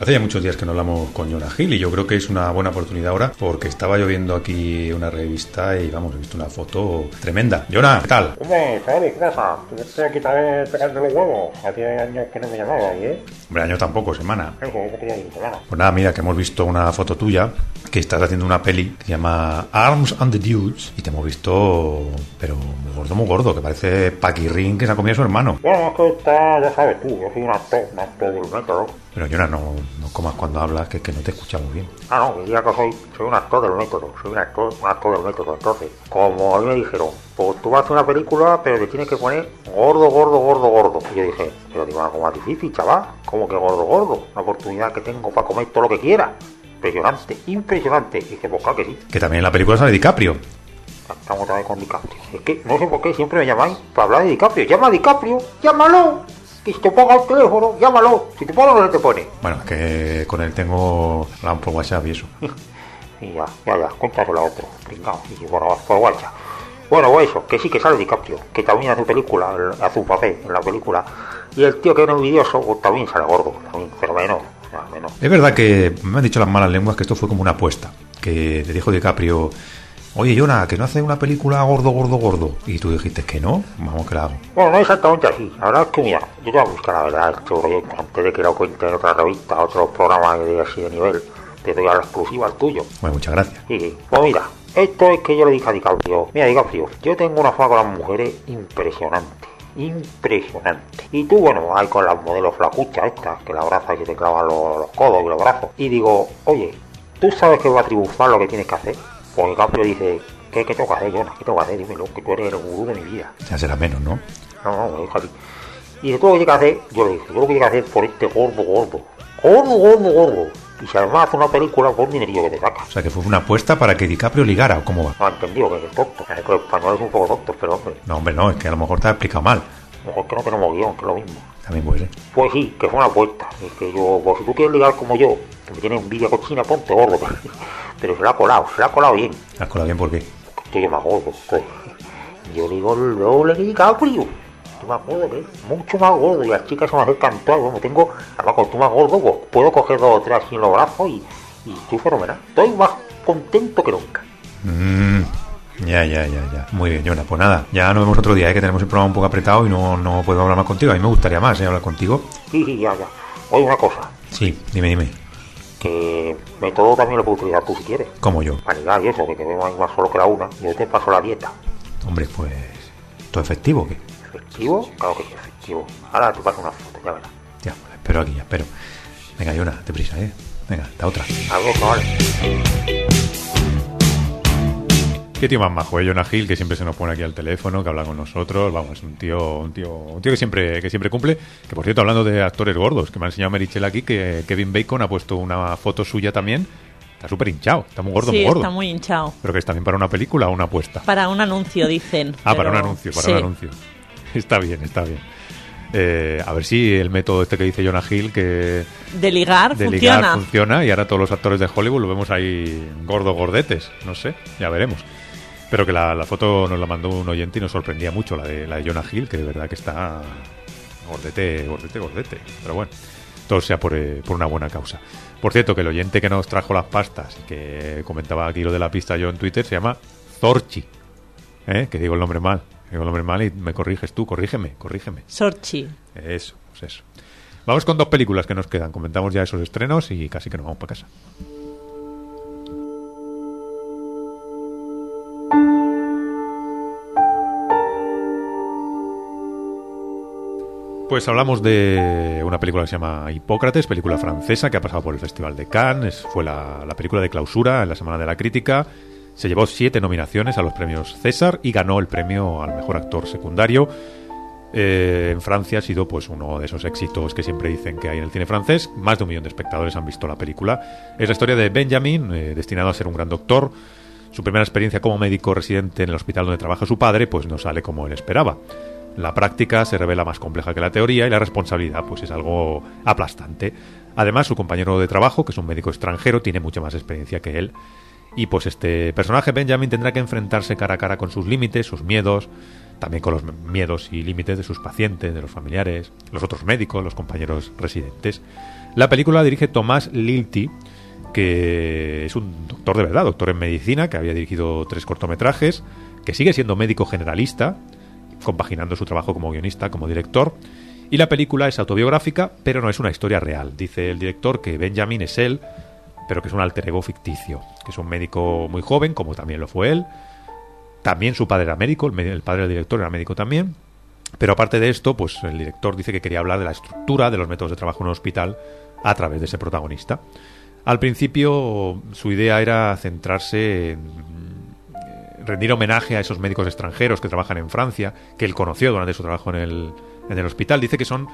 Hace ya muchos días que no hablamos con Jonah Hill y yo creo que es una buena oportunidad ahora porque estaba yo viendo aquí una revista y vamos, he visto una foto tremenda. Jonah, ¿qué tal? Hombre, Javi, ¿qué pasa? Yo estoy aquí también pegando los huevos. Hace años que no me llamaba, ¿eh? Hombre, año tampoco, semana. Pues nada, mira que hemos visto una foto tuya que estás haciendo una peli que se llama Arms and the Dudes y te hemos visto, pero muy gordo, muy gordo, que parece Paquirrin que se ha comido a su hermano. Bueno, es que está, ya sabes tú, yo soy un actor, un actor del método. Pero Jonah, no, no comas cuando hablas, que, que no te escuchamos bien. Ah, no, diga que soy, soy un actor del método, soy un actor, un actor del método. Entonces, como a mí me dijeron, pues tú vas a hacer una película, pero te tienes que poner gordo, gordo, gordo, gordo. Y yo dije, pero digo, algo más difícil, chaval. ¿Cómo que gordo, gordo? Una oportunidad que tengo para comer todo lo que quiera. Impresionante, impresionante. Y dije, pues claro que sí. Que también en la película sale DiCaprio. Estamos vez con DiCaprio. Es que no sé por qué siempre me llamáis para hablar de DiCaprio. Llama a DiCaprio, llámalo. Que si te ponga el teléfono, llámalo. Si te pone no te pone. Bueno, es que con él tengo hablamos por WhatsApp y eso. Y ya, ya, ya, cuéntaselo a otro. Pringao, y por, por WhatsApp. Bueno, pues eso, que sí que sale DiCaprio, que también hace película, el- hace un papel en la película. Y el tío que es envidioso, pues también sale gordo, también, pero menos, menos. Es verdad que me han dicho las malas lenguas que esto fue como una apuesta. Que te dijo DiCaprio, oye Jonah, que no hace una película gordo, gordo, gordo. Y tú dijiste que no, vamos que la hago. Bueno, no exactamente así. La verdad es que, mira, yo te voy a buscar la verdad este proyecto antes de que lo cuente en otra revista, otros programas de así de nivel. Te doy a la exclusiva al tuyo. Bueno, muchas gracias. Sí, sí. Pues mira, esto es que yo le dije a DiCaprio, mira DiCaprio, yo tengo una fama con las mujeres impresionante, impresionante. Y tú, bueno, hay con las modelos flacuchas estas, que la abrazas y te clavan los, los codos y los brazos. Y digo, oye, ¿tú sabes que va a triunfar lo que tienes que hacer? Pues DiCaprio dice, ¿qué, qué tengo que hacer, Jonas? ¿Qué tengo que hacer? Dímelo, que tú eres el gurú de mi vida. Ya será menos, ¿no? No, no, así. Y dice, tú lo que tienes que hacer, yo le dije, yo lo que tienes que hacer por este gordo, gordo. Gordo, gordo, gordo. Y si además hace una película, por dinerillo que te saca. O sea, que fue una apuesta para que DiCaprio ligara, ¿o cómo va? No ha entendido que es tonto. Es que los españoles son un poco tontos, pero hombre, No, hombre, no, es que a lo mejor te ha explicado mal. mejor que no tenemos guion, que es lo mismo. También puede ser. Pues sí, que fue una apuesta. Es que yo, pues si tú quieres ligar como yo, que me tienes envidia cochina, ponte gordo. Pero se la ha colado, se la ha colado bien. ¿Has colado bien por qué? Estoy yo más gordo. pues. Yo digo el doble que DiCaprio. Estoy más gordo que mucho más gordo. Y las chicas se me acercan todas. Bueno, tengo, además, cuando estoy más gordo, pues, puedo coger dos o tres así en los brazos y, y estoy fenomenal. Estoy más contento que nunca. Mm, ya, ya, ya, ya. Muy bien, Jonah. Pues nada, ya nos vemos otro día, ¿eh? que tenemos el programa un poco apretado y no, no puedo hablar más contigo. A mí me gustaría más ¿eh? hablar contigo. Sí, sí, ya, ya. Oye, una cosa. Sí, dime, dime. Que método también lo puedes utilizar tú si quieres. Como yo. Ligar y eso, que te vemos más solo que la una. Yo te paso la dieta. Hombre, pues. ¿Todo efectivo o qué? ¿Efectivo? Claro que sí, efectivo. Ahora te paso una foto, ya verás. Ya, pues, espero aquí, ya espero. Venga, Jonah, deprisa, ¿eh? Venga, hasta otra. Adiós, vale. Qué tío más majo, ¿eh? Jonah Hill, que siempre se nos pone aquí al teléfono, que habla con nosotros. Vamos, un tío, un tío, un tío que siempre, que siempre cumple. Que por cierto, hablando de actores gordos, que me ha enseñado Merichel aquí, que Kevin Bacon ha puesto una foto suya también. Está súper hinchado, está muy gordo, sí, muy gordo. está muy hinchado. Pero que es también para una película o una apuesta. Para un anuncio, dicen. Ah, para un anuncio, para sí. un anuncio. Está bien, está bien. Eh, a ver si el método este que dice Jonah Hill, que De ligar de funciona. ligar funciona y ahora todos los actores de Hollywood lo vemos ahí gordo gordetes, no sé, ya veremos. Pero que la, la foto nos la mandó un oyente y nos sorprendía mucho la de, la de Jonah Hill, que de verdad que está gordete, gordete, gordete. Pero bueno, todo sea por, eh, por una buena causa. Por cierto, que el oyente que nos trajo las pastas y que comentaba aquí lo de la pista yo en Twitter se llama Zorchi. ¿Eh? Que digo el nombre mal. Digo el nombre mal y me corriges tú, corrígeme, corrígeme. Sorchi. Eso, pues eso. Vamos con dos películas que nos quedan. Comentamos ya esos estrenos y casi que nos vamos para casa. Pues hablamos de una película que se llama Hipócrates, película francesa que ha pasado por el Festival de Cannes. Es- Fue la, la película de clausura en la Semana de la Crítica. Se llevó siete nominaciones a los premios César y ganó el premio al mejor actor secundario. Eh, en Francia ha sido pues uno de esos éxitos que siempre dicen que hay en el cine francés. Más de un millón de espectadores han visto la película. Es la historia de Benjamin, eh, destinado a ser un gran doctor. Su primera experiencia como médico residente en el hospital donde trabaja su padre, pues no sale como él esperaba. La práctica se revela más compleja que la teoría y la responsabilidad pues es algo aplastante. Además, su compañero de trabajo, que es un médico extranjero, tiene mucha más experiencia que él. Y pues este personaje Benjamin tendrá que enfrentarse cara a cara con sus límites, sus miedos, también con los miedos y límites de sus pacientes, de los familiares, los otros médicos, los compañeros residentes. La película la dirige Tomás Lilti, que es un doctor de verdad, doctor en medicina, que había dirigido tres cortometrajes, que sigue siendo médico generalista, compaginando su trabajo como guionista, como director. Y la película es autobiográfica, pero no es una historia real. Dice el director que Benjamin es él, pero que es un alter ego ficticio, que es un médico muy joven, como también lo fue él. También su padre era médico, el padre del director era médico también. Pero aparte de esto, pues el director dice que quería hablar de la estructura, de los métodos de trabajo en un hospital, a través de ese protagonista. Al principio, su idea era centrarse en rendir homenaje a esos médicos extranjeros que trabajan en Francia, que él conoció durante su trabajo en el, en el hospital. Dice que son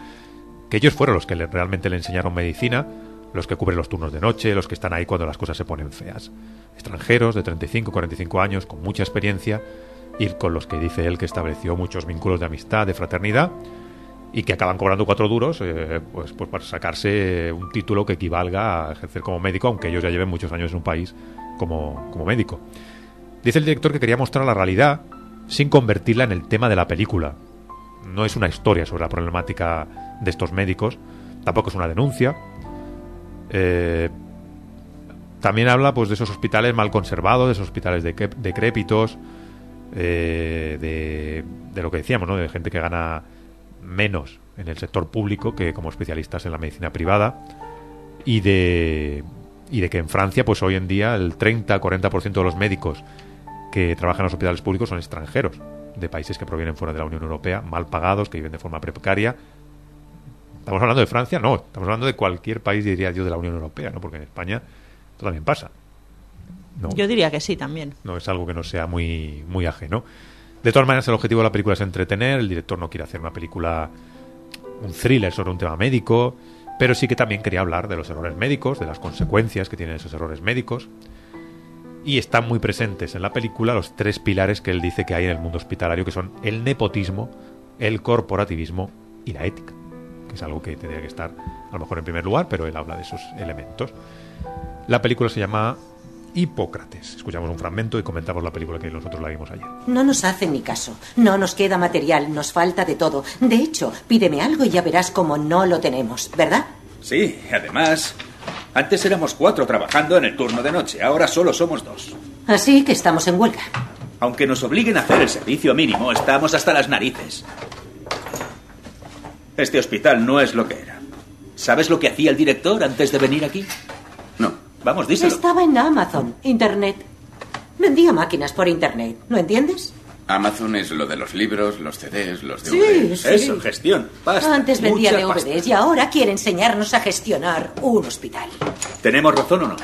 que ellos fueron los que realmente le enseñaron medicina, los que cubren los turnos de noche, los que están ahí cuando las cosas se ponen feas. Extranjeros de 35, 45 años, con mucha experiencia, y con los que dice él que estableció muchos vínculos de amistad, de fraternidad, y que acaban cobrando cuatro duros eh, pues, pues para sacarse un título que equivalga a ejercer como médico, aunque ellos ya lleven muchos años en un país como, como médico. Dice el director que quería mostrar la realidad sin convertirla en el tema de la película. No es una historia sobre la problemática de estos médicos, tampoco es una denuncia. Eh, también habla pues de esos hospitales mal conservados, de esos hospitales decrép- decrépitos, eh, de, de lo que decíamos, ¿no? de gente que gana menos en el sector público que como especialistas en la medicina privada y de y de que en Francia pues hoy en día el 30-40% de los médicos que trabajan en los hospitales públicos son extranjeros de países que provienen fuera de la Unión Europea, mal pagados, que viven de forma precaria. ¿Estamos hablando de Francia? No, estamos hablando de cualquier país, diría yo, de la Unión Europea, ¿no? Porque en España esto también pasa. No, Yo diría que sí también. no es algo que no sea muy, muy ajeno. De todas maneras, el objetivo de la película es entretener. El director no quiere hacer una película, un thriller sobre un tema médico, pero sí que también quería hablar de los errores médicos, de las consecuencias que tienen esos errores médicos. Y están muy presentes en la película los tres pilares que él dice que hay en el mundo hospitalario, que son el nepotismo, el corporativismo y la ética. que es algo que tendría que estar a lo mejor en primer lugar, pero él habla de esos elementos. La película se llama Hipócrates. Escuchamos un fragmento y comentamos la película que nosotros la vimos ayer. No nos hacen ni caso. No nos queda material, nos falta de todo. De hecho, pídeme algo y ya verás cómo no lo tenemos, ¿verdad? Sí, además, antes éramos cuatro trabajando en el turno de noche, ahora solo somos dos. Así que estamos en huelga. Aunque nos obliguen a hacer el servicio mínimo, estamos hasta las narices. Este hospital no es lo que era. ¿Sabes lo que hacía el director antes de venir aquí? Vamos, díselo. Estaba en Amazon, Internet. Vendía máquinas por Internet, ¿no entiendes? Amazon es lo de los libros, los CDs, los Sí, DVDs. sí. Eso, gestión. Pasta. Antes vendía DVDs pasta. y ahora quiere enseñarnos a gestionar un hospital. ¿Tenemos razón o no?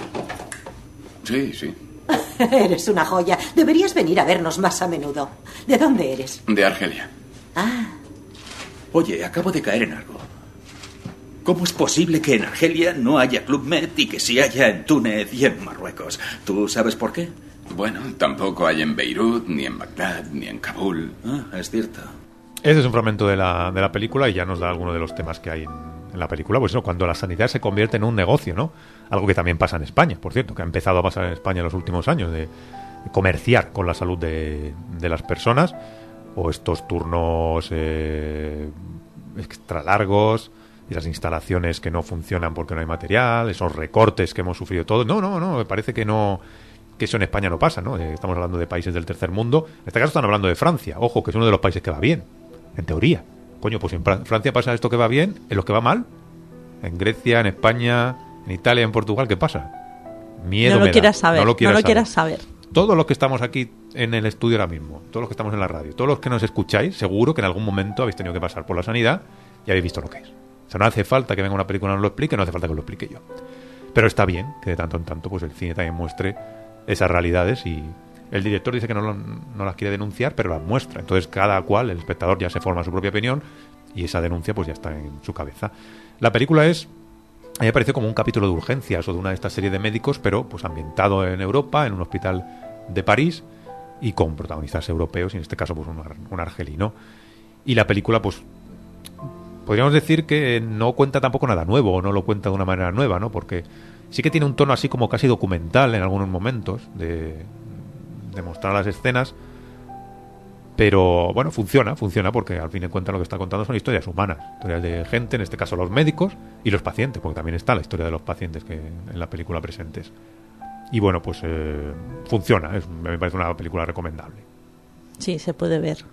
Sí, sí. eres una joya. Deberías venir a vernos más a menudo. ¿De dónde eres? De Argelia. Ah, Oye, acabo de caer en algo. ¿Cómo es posible que en Argelia no haya Club Med y que sí haya en Túnez y en Marruecos? ¿Tú sabes por qué? Bueno, tampoco hay en Beirut, ni en Bagdad, ni en Kabul. Ah, es cierto. Este es un fragmento de la, de la película y ya nos da alguno de los temas que hay en, en la película. Pues eso, cuando la sanidad se convierte en un negocio, ¿no? Algo que también pasa en España, por cierto, que ha empezado a pasar en España en los últimos años, de comerciar con la salud de, de las personas, o estos turnos eh, extra largos, esas instalaciones que no funcionan porque no hay material, esos recortes que hemos sufrido todos. No, no, no, me parece que no que eso en España no pasa, ¿no? Eh, Estamos hablando de países del tercer mundo. En este caso están hablando de Francia. Ojo, que es uno de los países que va bien, en teoría. Coño, pues en Fra- Francia pasa esto que va bien, en los que va mal. En Grecia, en España, en Italia, en Portugal, ¿qué pasa? Miedo no lo me da. quieras saber. No lo quieras saber. quieras saber. Todos los que estamos aquí en el estudio ahora mismo, todos los que estamos en la radio, todos los que nos escucháis, seguro que en algún momento habéis tenido que pasar por la sanidad y habéis visto lo que es. O sea, no hace falta que venga una película y nos lo explique, no hace falta que lo explique yo. Pero está bien que de tanto en tanto pues el cine también muestre esas realidades y el director dice que no, no las quiere denunciar, pero las muestra. Entonces cada cual, el espectador ya se forma su propia opinión y esa denuncia pues ya está en su cabeza. La película es a mí como un capítulo de urgencias o de una de estas series de médicos, pero pues ambientado en Europa, en un hospital de París y con protagonistas europeos, y en este caso pues un, un argelino. Y la película pues podríamos decir que no cuenta tampoco nada nuevo o no lo cuenta de una manera nueva, ¿no? Porque sí que tiene un tono así como casi documental en algunos momentos de, mostrar las escenas, pero bueno, funciona, funciona porque al fin de cuentas lo que está contando son historias humanas, historias de gente, en este caso los médicos y los pacientes, porque también está la historia de los pacientes que en la película presentes. Y bueno, pues eh, funciona, es, me parece una película recomendable. Sí, se puede ver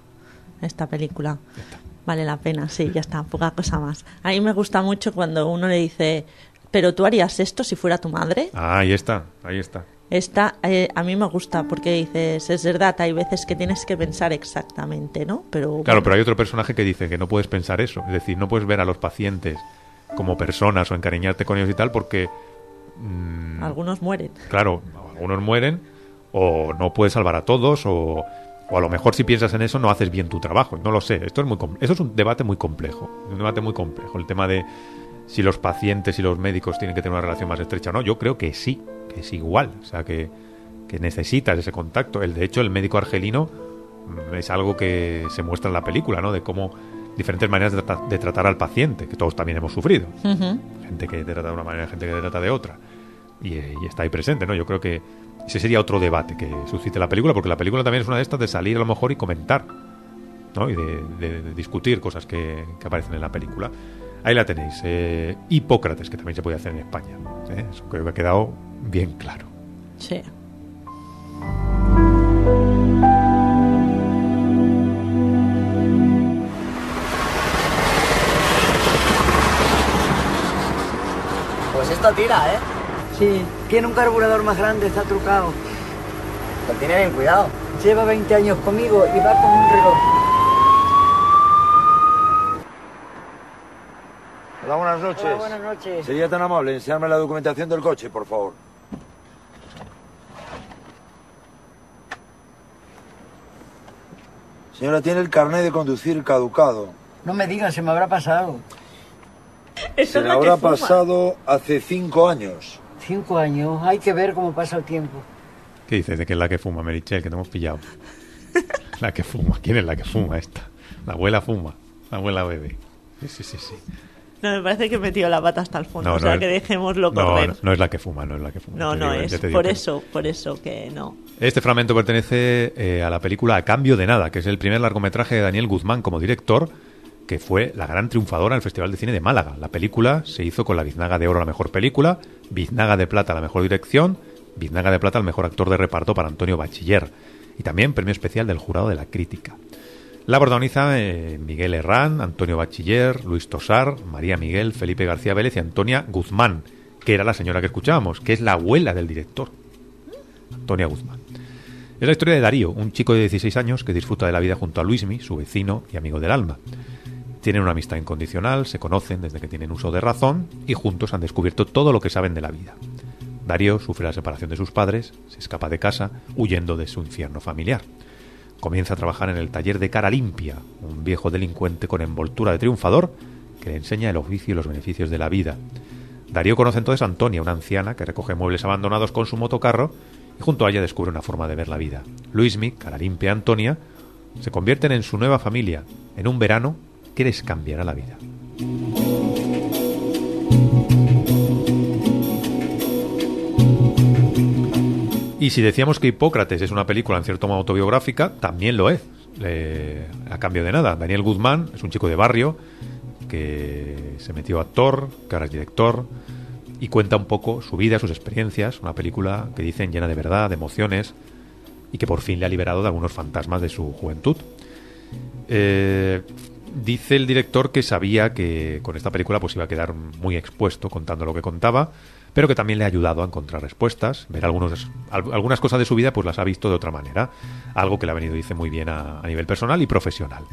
esta película. Vale la pena, sí, ya está, poca cosa más. A mí me gusta mucho cuando uno le dice, pero tú harías esto si fuera tu madre. Ah, ahí está, ahí está. Esta eh, a mí me gusta porque dices, es verdad, hay veces que tienes que pensar exactamente, ¿no? Pero Claro, pero hay otro personaje que dice que no puedes pensar eso. Es decir, no puedes ver a los pacientes como personas o encariñarte con ellos y tal porque, mm, algunos mueren. claro, algunos mueren o no puedes salvar a todos o, o a lo mejor si piensas en eso no haces bien tu trabajo. No lo sé. Esto es muy eso es un debate muy complejo. Un debate muy complejo. El tema de si los pacientes y los médicos tienen que tener una relación más estrecha o no. Yo creo que sí, que es igual. O sea, que, que necesitas ese contacto. El, de hecho, el médico argelino mm, es algo que se muestra en la película, ¿no? De cómo diferentes maneras de, trata- de tratar al paciente, que todos también hemos sufrido. Gente que te trata de una manera, gente que te trata de otra. Y, eh, y está ahí presente, ¿no? Yo creo que ese sería otro debate que suscite la película, porque la película también es una de estas de salir a lo mejor y comentar, ¿no? Y de, de- de discutir cosas que, que aparecen en la película. Ahí la tenéis. eh, Hipócrates, que también se puede hacer en España. ¿eh? Eso creo que ha quedado bien claro. Sí. Pues esto tira, ¿eh? Sí, tiene un carburador más grande, está trucado. Lo tiene bien cuidado. Lleva 20 años conmigo y va como un reloj. Hola, buenas noches. Hola, buenas noches. Sería tan amable enseñarme la documentación del coche, por favor. Señora, tiene el carnet de conducir caducado. No me digas, se me habrá pasado. Se le habrá pasado hace cinco años. Cinco años, hay que ver cómo pasa el tiempo. ¿Qué dices de que es la que fuma, Merichel? Que te hemos pillado. la que fuma. ¿Quién es la que fuma esta? La abuela fuma. La abuela bebe. Sí, sí, sí, sí. No, me parece que he metido la pata hasta el fondo. No, o sea, es- que dejémoslo correr. no, no es la que fuma, no es la que fuma. No, Te no digo, es. ya te digo Por que- eso, por eso que no. Este fragmento pertenece eh, a la película A Cambio de Nada, que es el primer largometraje de Daniel Guzmán como director, que fue la gran triunfadora en el Festival de Cine de Málaga. La película se hizo con la Biznaga de Oro la mejor película, Biznaga de Plata la mejor dirección, Biznaga de Plata al mejor actor de reparto para Antonio Bachiller, y también premio especial del jurado de la crítica. La protagoniza eh, Miguel Herrán, Antonio Bachiller, Luis Tosar, María Miguel, Felipe García Vélez y Antonia Guzmán, que era la señora que escuchábamos, que es la abuela del director. Antonia Guzmán. Es la historia de Darío, un chico de 16 años que disfruta de la vida junto a Luismi, su vecino y amigo del alma. Tienen una amistad incondicional, se conocen desde que tienen uso de razón y juntos han descubierto todo lo que saben de la vida. Darío sufre la separación de sus padres, se escapa de casa, huyendo de su infierno familiar. Comienza a trabajar en el taller de Cara Limpia, un viejo delincuente con envoltura de triunfador que le enseña el oficio y los beneficios de la vida. Darío conoce entonces a Antonia, una anciana que recoge muebles abandonados con su motocarro y junto a ella descubre una forma de ver la vida. Luismi, Cara Limpia Antonia se convierten en su nueva familia en un verano que les cambiará la vida. Y si decíamos que Hipócrates es una película en cierto modo autobiográfica, también lo es. A cambio de nada. Daniel Guzmán es un chico de barrio que se metió actor, que ahora es director, y cuenta un poco su vida, sus experiencias. Una película que dicen llena de verdad, de emociones, y que por fin le ha liberado de algunos fantasmas de su juventud. Eh, dice el director que sabía que con esta película pues iba a quedar muy expuesto contando lo que contaba, pero que también le ha ayudado a encontrar respuestas, ver algunos, al- algunas cosas de su vida pues las ha visto de otra manera, algo que le ha venido dice muy bien a, a nivel personal y profesional.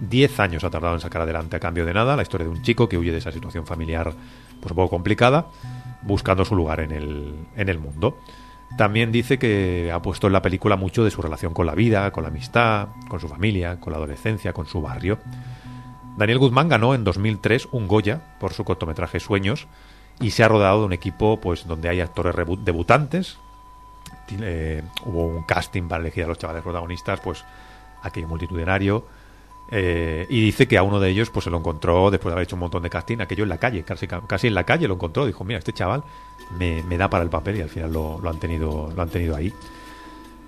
Diez años ha tardado en sacar adelante a cambio de nada la historia de un chico que huye de esa situación familiar pues un poco complicada, buscando su lugar en el, en el mundo. También dice que ha puesto en la película mucho de su relación con la vida, con la amistad, con su familia, con la adolescencia, con su barrio. Daniel Guzmán ganó en 2003 un Goya por su cortometraje Sueños y se ha rodado de un equipo pues donde hay actores debutantes. Eh, hubo un casting para elegir a los chavales protagonistas, pues aquello multitudinario. Eh, y dice que a uno de ellos pues se lo encontró después de haber hecho un montón de casting, aquello en la calle, casi, en la calle lo encontró. Dijo, mira, este chaval me, da para el papel y al final lo, han, tenido, lo han tenido ahí.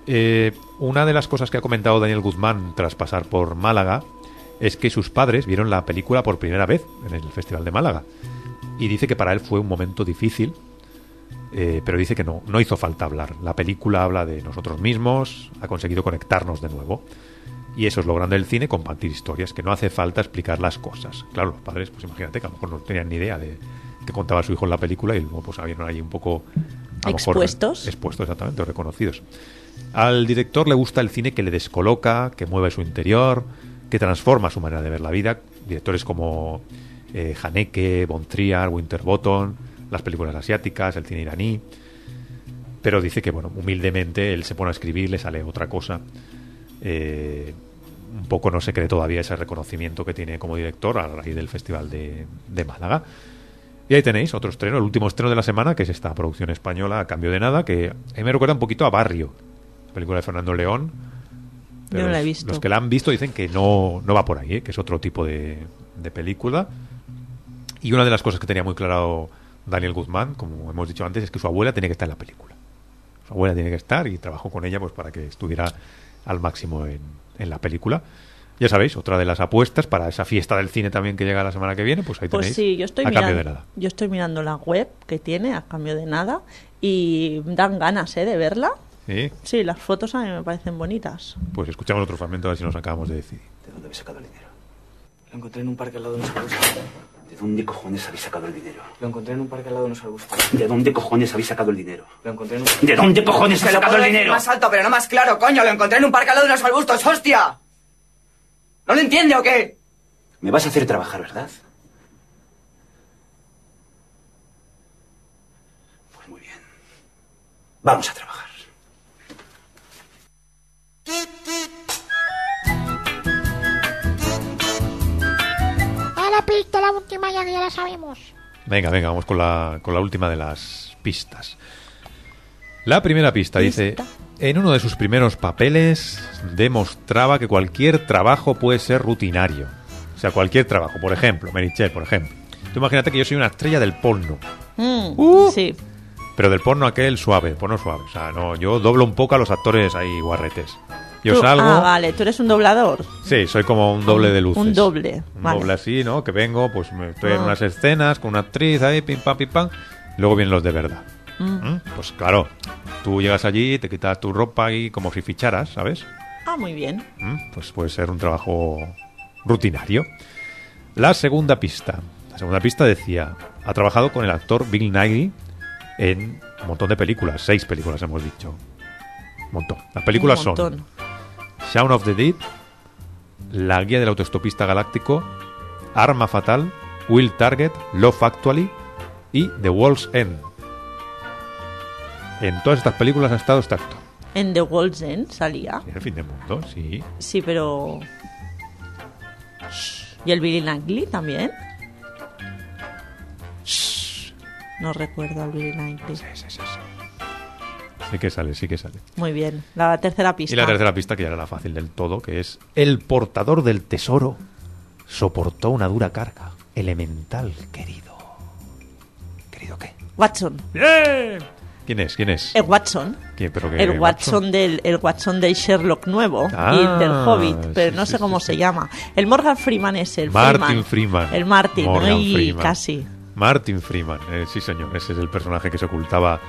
Eh, una de las cosas que ha comentado Daniel Guzmán tras pasar por Málaga es que sus padres vieron la película por primera vez en el Festival de Málaga. Y dice que para él fue un momento difícil, eh, pero dice que no hizo falta hablar. La película habla de nosotros mismos, ha conseguido conectarnos de nuevo. Y eso es lo grande del cine, compartir historias, que no hace falta explicar las cosas. Claro, los padres, pues imagínate que a lo mejor no tenían ni idea de que contaba su hijo en la película y luego pues habían ahí un poco... a lo mejor, Expuestos. expuestos, exactamente, o reconocidos. Al director le gusta el cine que le descoloca, que mueve su interior, que transforma su manera de ver la vida. Directores como eh, Haneke, Von Trier, Winterbottom, las películas asiáticas, el cine iraní. Pero dice que, bueno, humildemente él se pone a escribir, le sale otra cosa. Eh, un poco no se cree todavía ese reconocimiento que tiene como director a raíz del Festival de, de Málaga. Y ahí tenéis otro estreno, el último estreno de la semana, que es esta producción española a cambio de nada, que a mí me recuerda un poquito a Barrio, la película de Fernando León. Yo no la he los- visto. Los que la han visto dicen que no, no va por ahí, ¿eh? que es otro tipo de, de película. Y una de las cosas que tenía muy claro Daniel Guzmán, como hemos dicho antes, es que su abuela tenía que estar en la película. Su abuela tiene que estar y trabajó con ella pues para que estuviera al máximo en, en la película. Ya sabéis, otra de las apuestas para esa fiesta del cine también que llega la semana que viene, pues ahí Pues tenéis. sí, yo estoy a mirando, cambio de nada. yo estoy mirando la web que tiene a cambio de nada y dan ganas, ¿eh? De verla. ¿Sí? Sí, las fotos a mí me parecen bonitas. Pues escuchamos otro fragmento a ver si nos acabamos de decidir. ¿De dónde habéis sacado el dinero? Lo encontré en un parque al lado de. ¿De dónde cojones habéis sacado el dinero? Lo encontré en un parque al lado de unos arbustos. ¿De dónde cojones habéis sacado el dinero? Lo encontré en un... ¿De dónde cojones habéis sacado el dinero? más alto, pero no más claro, coño. Lo encontré en un parque al lado de unos arbustos, hostia. ¿No lo entiende o qué? Me vas a hacer trabajar, ¿verdad? Pues muy bien. Vamos a trabajar. Pista, la última ya que ya la sabemos. Venga, venga, vamos con la, con la última de las pistas. La primera pista dice, en uno de sus primeros papeles demostraba que cualquier trabajo puede ser rutinario. O sea, cualquier trabajo, por ejemplo, Merichel, por ejemplo. Tú imagínate que yo soy una estrella del porno. Mm, Uh. Sí. Pero del porno aquel suave, porno suave. O sea, no, yo doblo un poco a los actores ahí guarretes. Yo Tú- salgo. Ah, vale, tú eres un doblador. Sí, soy como un doble de luces. Un doble. Un vale. doble así, ¿no? Que vengo, pues me estoy en Ah. unas escenas con una actriz ahí, pim pam, pim pam. Luego vienen los de verdad. Mm. ¿Mm? Pues claro, tú llegas allí, te quitas tu ropa y como si ficharas, ¿sabes? Ah, muy bien. ¿Mm? Pues puede ser un trabajo rutinario. La segunda pista. La segunda pista decía, ha trabajado con el actor Bill Nighy en un montón de películas, seis películas hemos dicho. Un montón. Las películas Un son montón. Shaun of the Dead, La guía del autoestopista galáctico, Arma fatal, Will Target, Love Actually y The World's End. En todas estas películas ha estado este. En The World's End salía. En el fin del mundo, sí. Sí, pero... ¿Y el Billy Langley también? No recuerdo al Billy Langley. Sí que sale, sí que sale. Muy bien. La tercera pista. Y la tercera pista, que ya era la fácil del todo, que es El portador del tesoro soportó una dura carga. Elemental, querido. ¿Querido qué? Watson. ¿Quién es? ¿Quién es? El Watson. ¿Quién? ¿Pero qué? El Watson del, el Watson del Sherlock nuevo Ah, y del Hobbit, pero sí, no sí, sé cómo se llama. El Morgan Freeman es el Martin Freeman. El Martin, Morgan ay, Freeman. casi. Martin Freeman, eh, sí señor, ese es el personaje que se ocultaba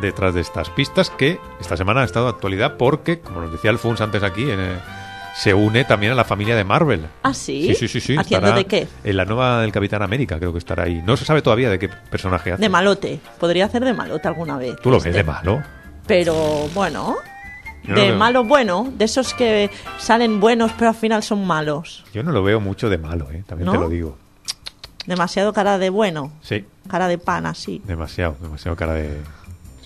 detrás de estas pistas que esta semana ha estado de actualidad porque, como nos decía Alfons antes aquí, eh, se une también a la familia de Marvel. ¿Ah, sí? Sí, sí, sí, sí. ¿Haciendo de qué? En la nueva del Capitán América, creo que estará ahí. No se sabe todavía de qué personaje hace. De malote. Podría hacer de malote alguna vez. Tú lo Este. ves de malo. Pero bueno, Yo de lo- malo bueno, de esos que salen buenos pero al final son malos. Yo no lo veo mucho de malo, eh, también ¿No? te lo digo. Demasiado cara de bueno, Sí, cara de pan así. demasiado, demasiado cara de...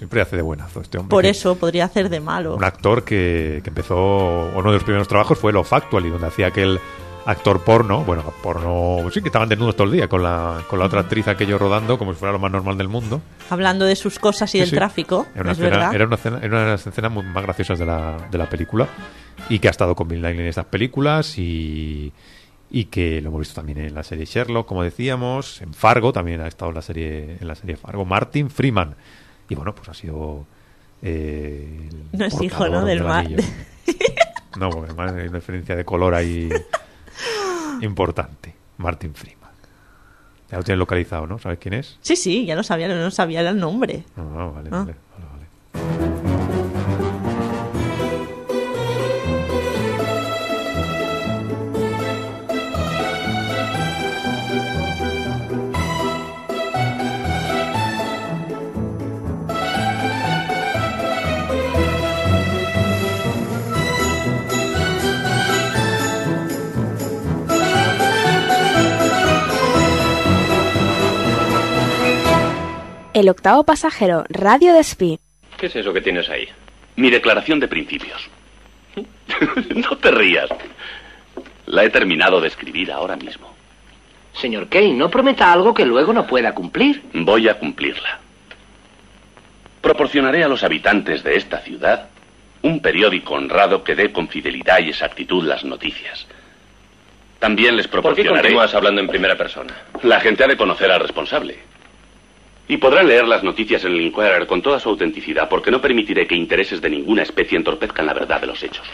Siempre hace de buenazo este hombre. Por eso podría hacer de malo. Un actor que, que empezó, uno de los primeros trabajos fue Lo Factual, y donde hacía aquel actor porno, bueno, porno, sí, que estaban desnudos todo el día con la, con la otra actriz aquello rodando como si fuera lo más normal del mundo. Hablando de sus cosas y Sí, del sí. tráfico, Era una, es escena, verdad. era, una escena- era una de las escenas muy- más graciosas de la, de la película y que ha estado con Bill Nighy en estas películas y, y que lo hemos visto también en la serie Sherlock, como decíamos, en Fargo también ha estado en la serie, en la serie Fargo, Martin Freeman. Y bueno, pues ha sido... eh, No es hijo, ¿no? Del mar. No, porque además hay una diferencia de color ahí importante. Martin Freeman. Ya lo tienes localizado, ¿no? ¿Sabes quién es? Sí, sí, ya lo sabía, no sabía el nombre. Vale, Ah. vale, vale, vale. El octavo pasajero, Radio Despí. ¿Qué es eso que tienes ahí? Mi declaración de principios. no te rías. La he terminado de escribir ahora mismo. Señor Kane, no prometa algo que luego no pueda cumplir. Voy a cumplirla. Proporcionaré a los habitantes de esta ciudad un periódico honrado que dé con fidelidad y exactitud las noticias. También les ¿Por qué proporcionaré... continúas hablando en primera persona? La gente ha de conocer al responsable. Y podrán leer las noticias en el Inquirer con toda su autenticidad, porque no permitiré que intereses de ninguna especie entorpezcan la verdad de los hechos.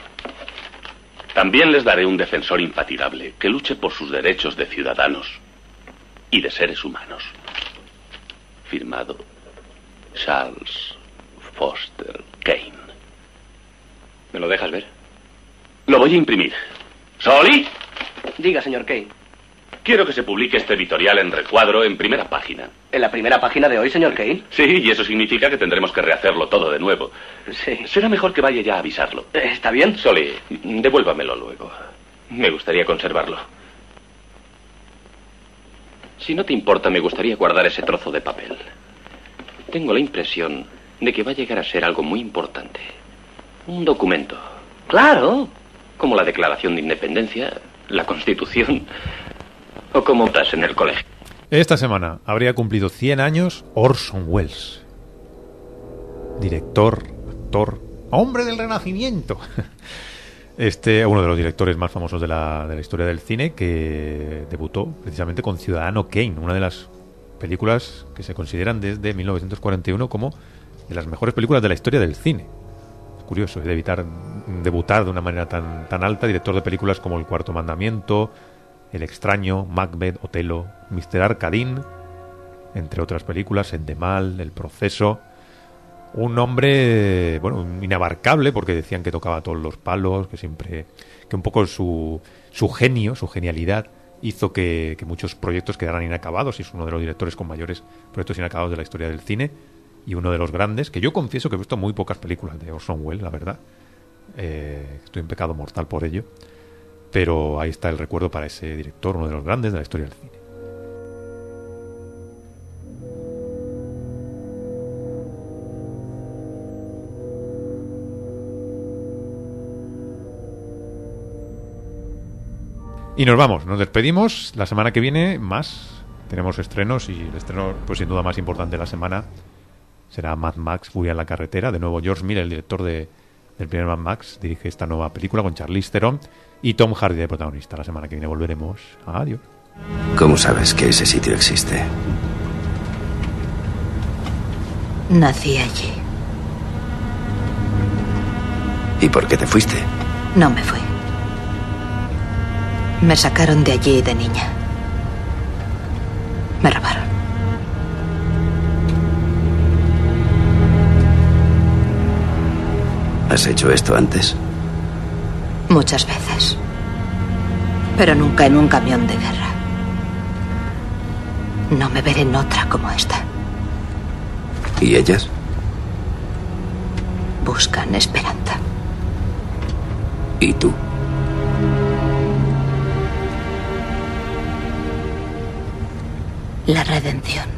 También les daré un defensor infatigable que luche por sus derechos de ciudadanos y de seres humanos. Firmado Charles Foster Kane. ¿Me lo dejas ver? Lo voy a imprimir. ¡Soli! Diga, señor Kane. Quiero que se publique este editorial en recuadro en primera página. ¿En la primera página de hoy, señor Kane? Sí, y eso significa que tendremos que rehacerlo todo de nuevo. Sí. Será mejor que vaya ya a avisarlo. Eh, ¿Está bien? Soli, devuélvamelo luego. Me gustaría conservarlo. Si no te importa, me gustaría guardar ese trozo de papel. Tengo la impresión de que va a llegar a ser algo muy importante. Un documento. Claro. Como la Declaración de Independencia, la Constitución, o como estás en el colegio. Esta semana habría cumplido 100 años Orson Welles. Director, actor, hombre del renacimiento. Este uno de los directores más famosos de la, de la historia del cine que debutó precisamente con Ciudadano Kane, una de las películas que se consideran desde 1941 como de las mejores películas de la historia del cine. Es curioso, de evitar debutar de una manera tan, tan alta, director de películas como El Cuarto Mandamiento, El Extraño, Macbeth, Otelo, Mr. Arcadine, entre otras películas, Endemal, El Proceso. Un hombre, bueno, inabarcable, porque decían que tocaba todos los palos, que siempre, que un poco su, su genio, su genialidad, hizo que, que muchos proyectos quedaran inacabados y es uno de los directores con mayores proyectos inacabados de la historia del cine y uno de los grandes, que yo confieso que he visto muy pocas películas de Orson Welles, la verdad. Eh, estoy en pecado mortal por ello. Pero ahí está el recuerdo para ese director, uno de los grandes de la historia del cine. Y nos vamos, nos despedimos. La semana que viene más. Tenemos estrenos y el estreno, pues sin duda más importante de la semana será Mad Max Furia en la carretera. De nuevo, George Miller, el director de, del primer Mad Max, dirige esta nueva película con Charlize Theron y Tom Hardy de protagonista. La semana que viene volveremos. Adiós. ¿Cómo sabes que ese sitio existe? Nací allí. ¿Y por qué te fuiste? No me fui. Me sacaron de allí de niña. Me robaron. ¿Has hecho esto antes? Muchas veces. Pero nunca en un camión de guerra. No me veré en otra como esta. ¿Y ellas? Buscan esperanza. ¿Y tú? La redención.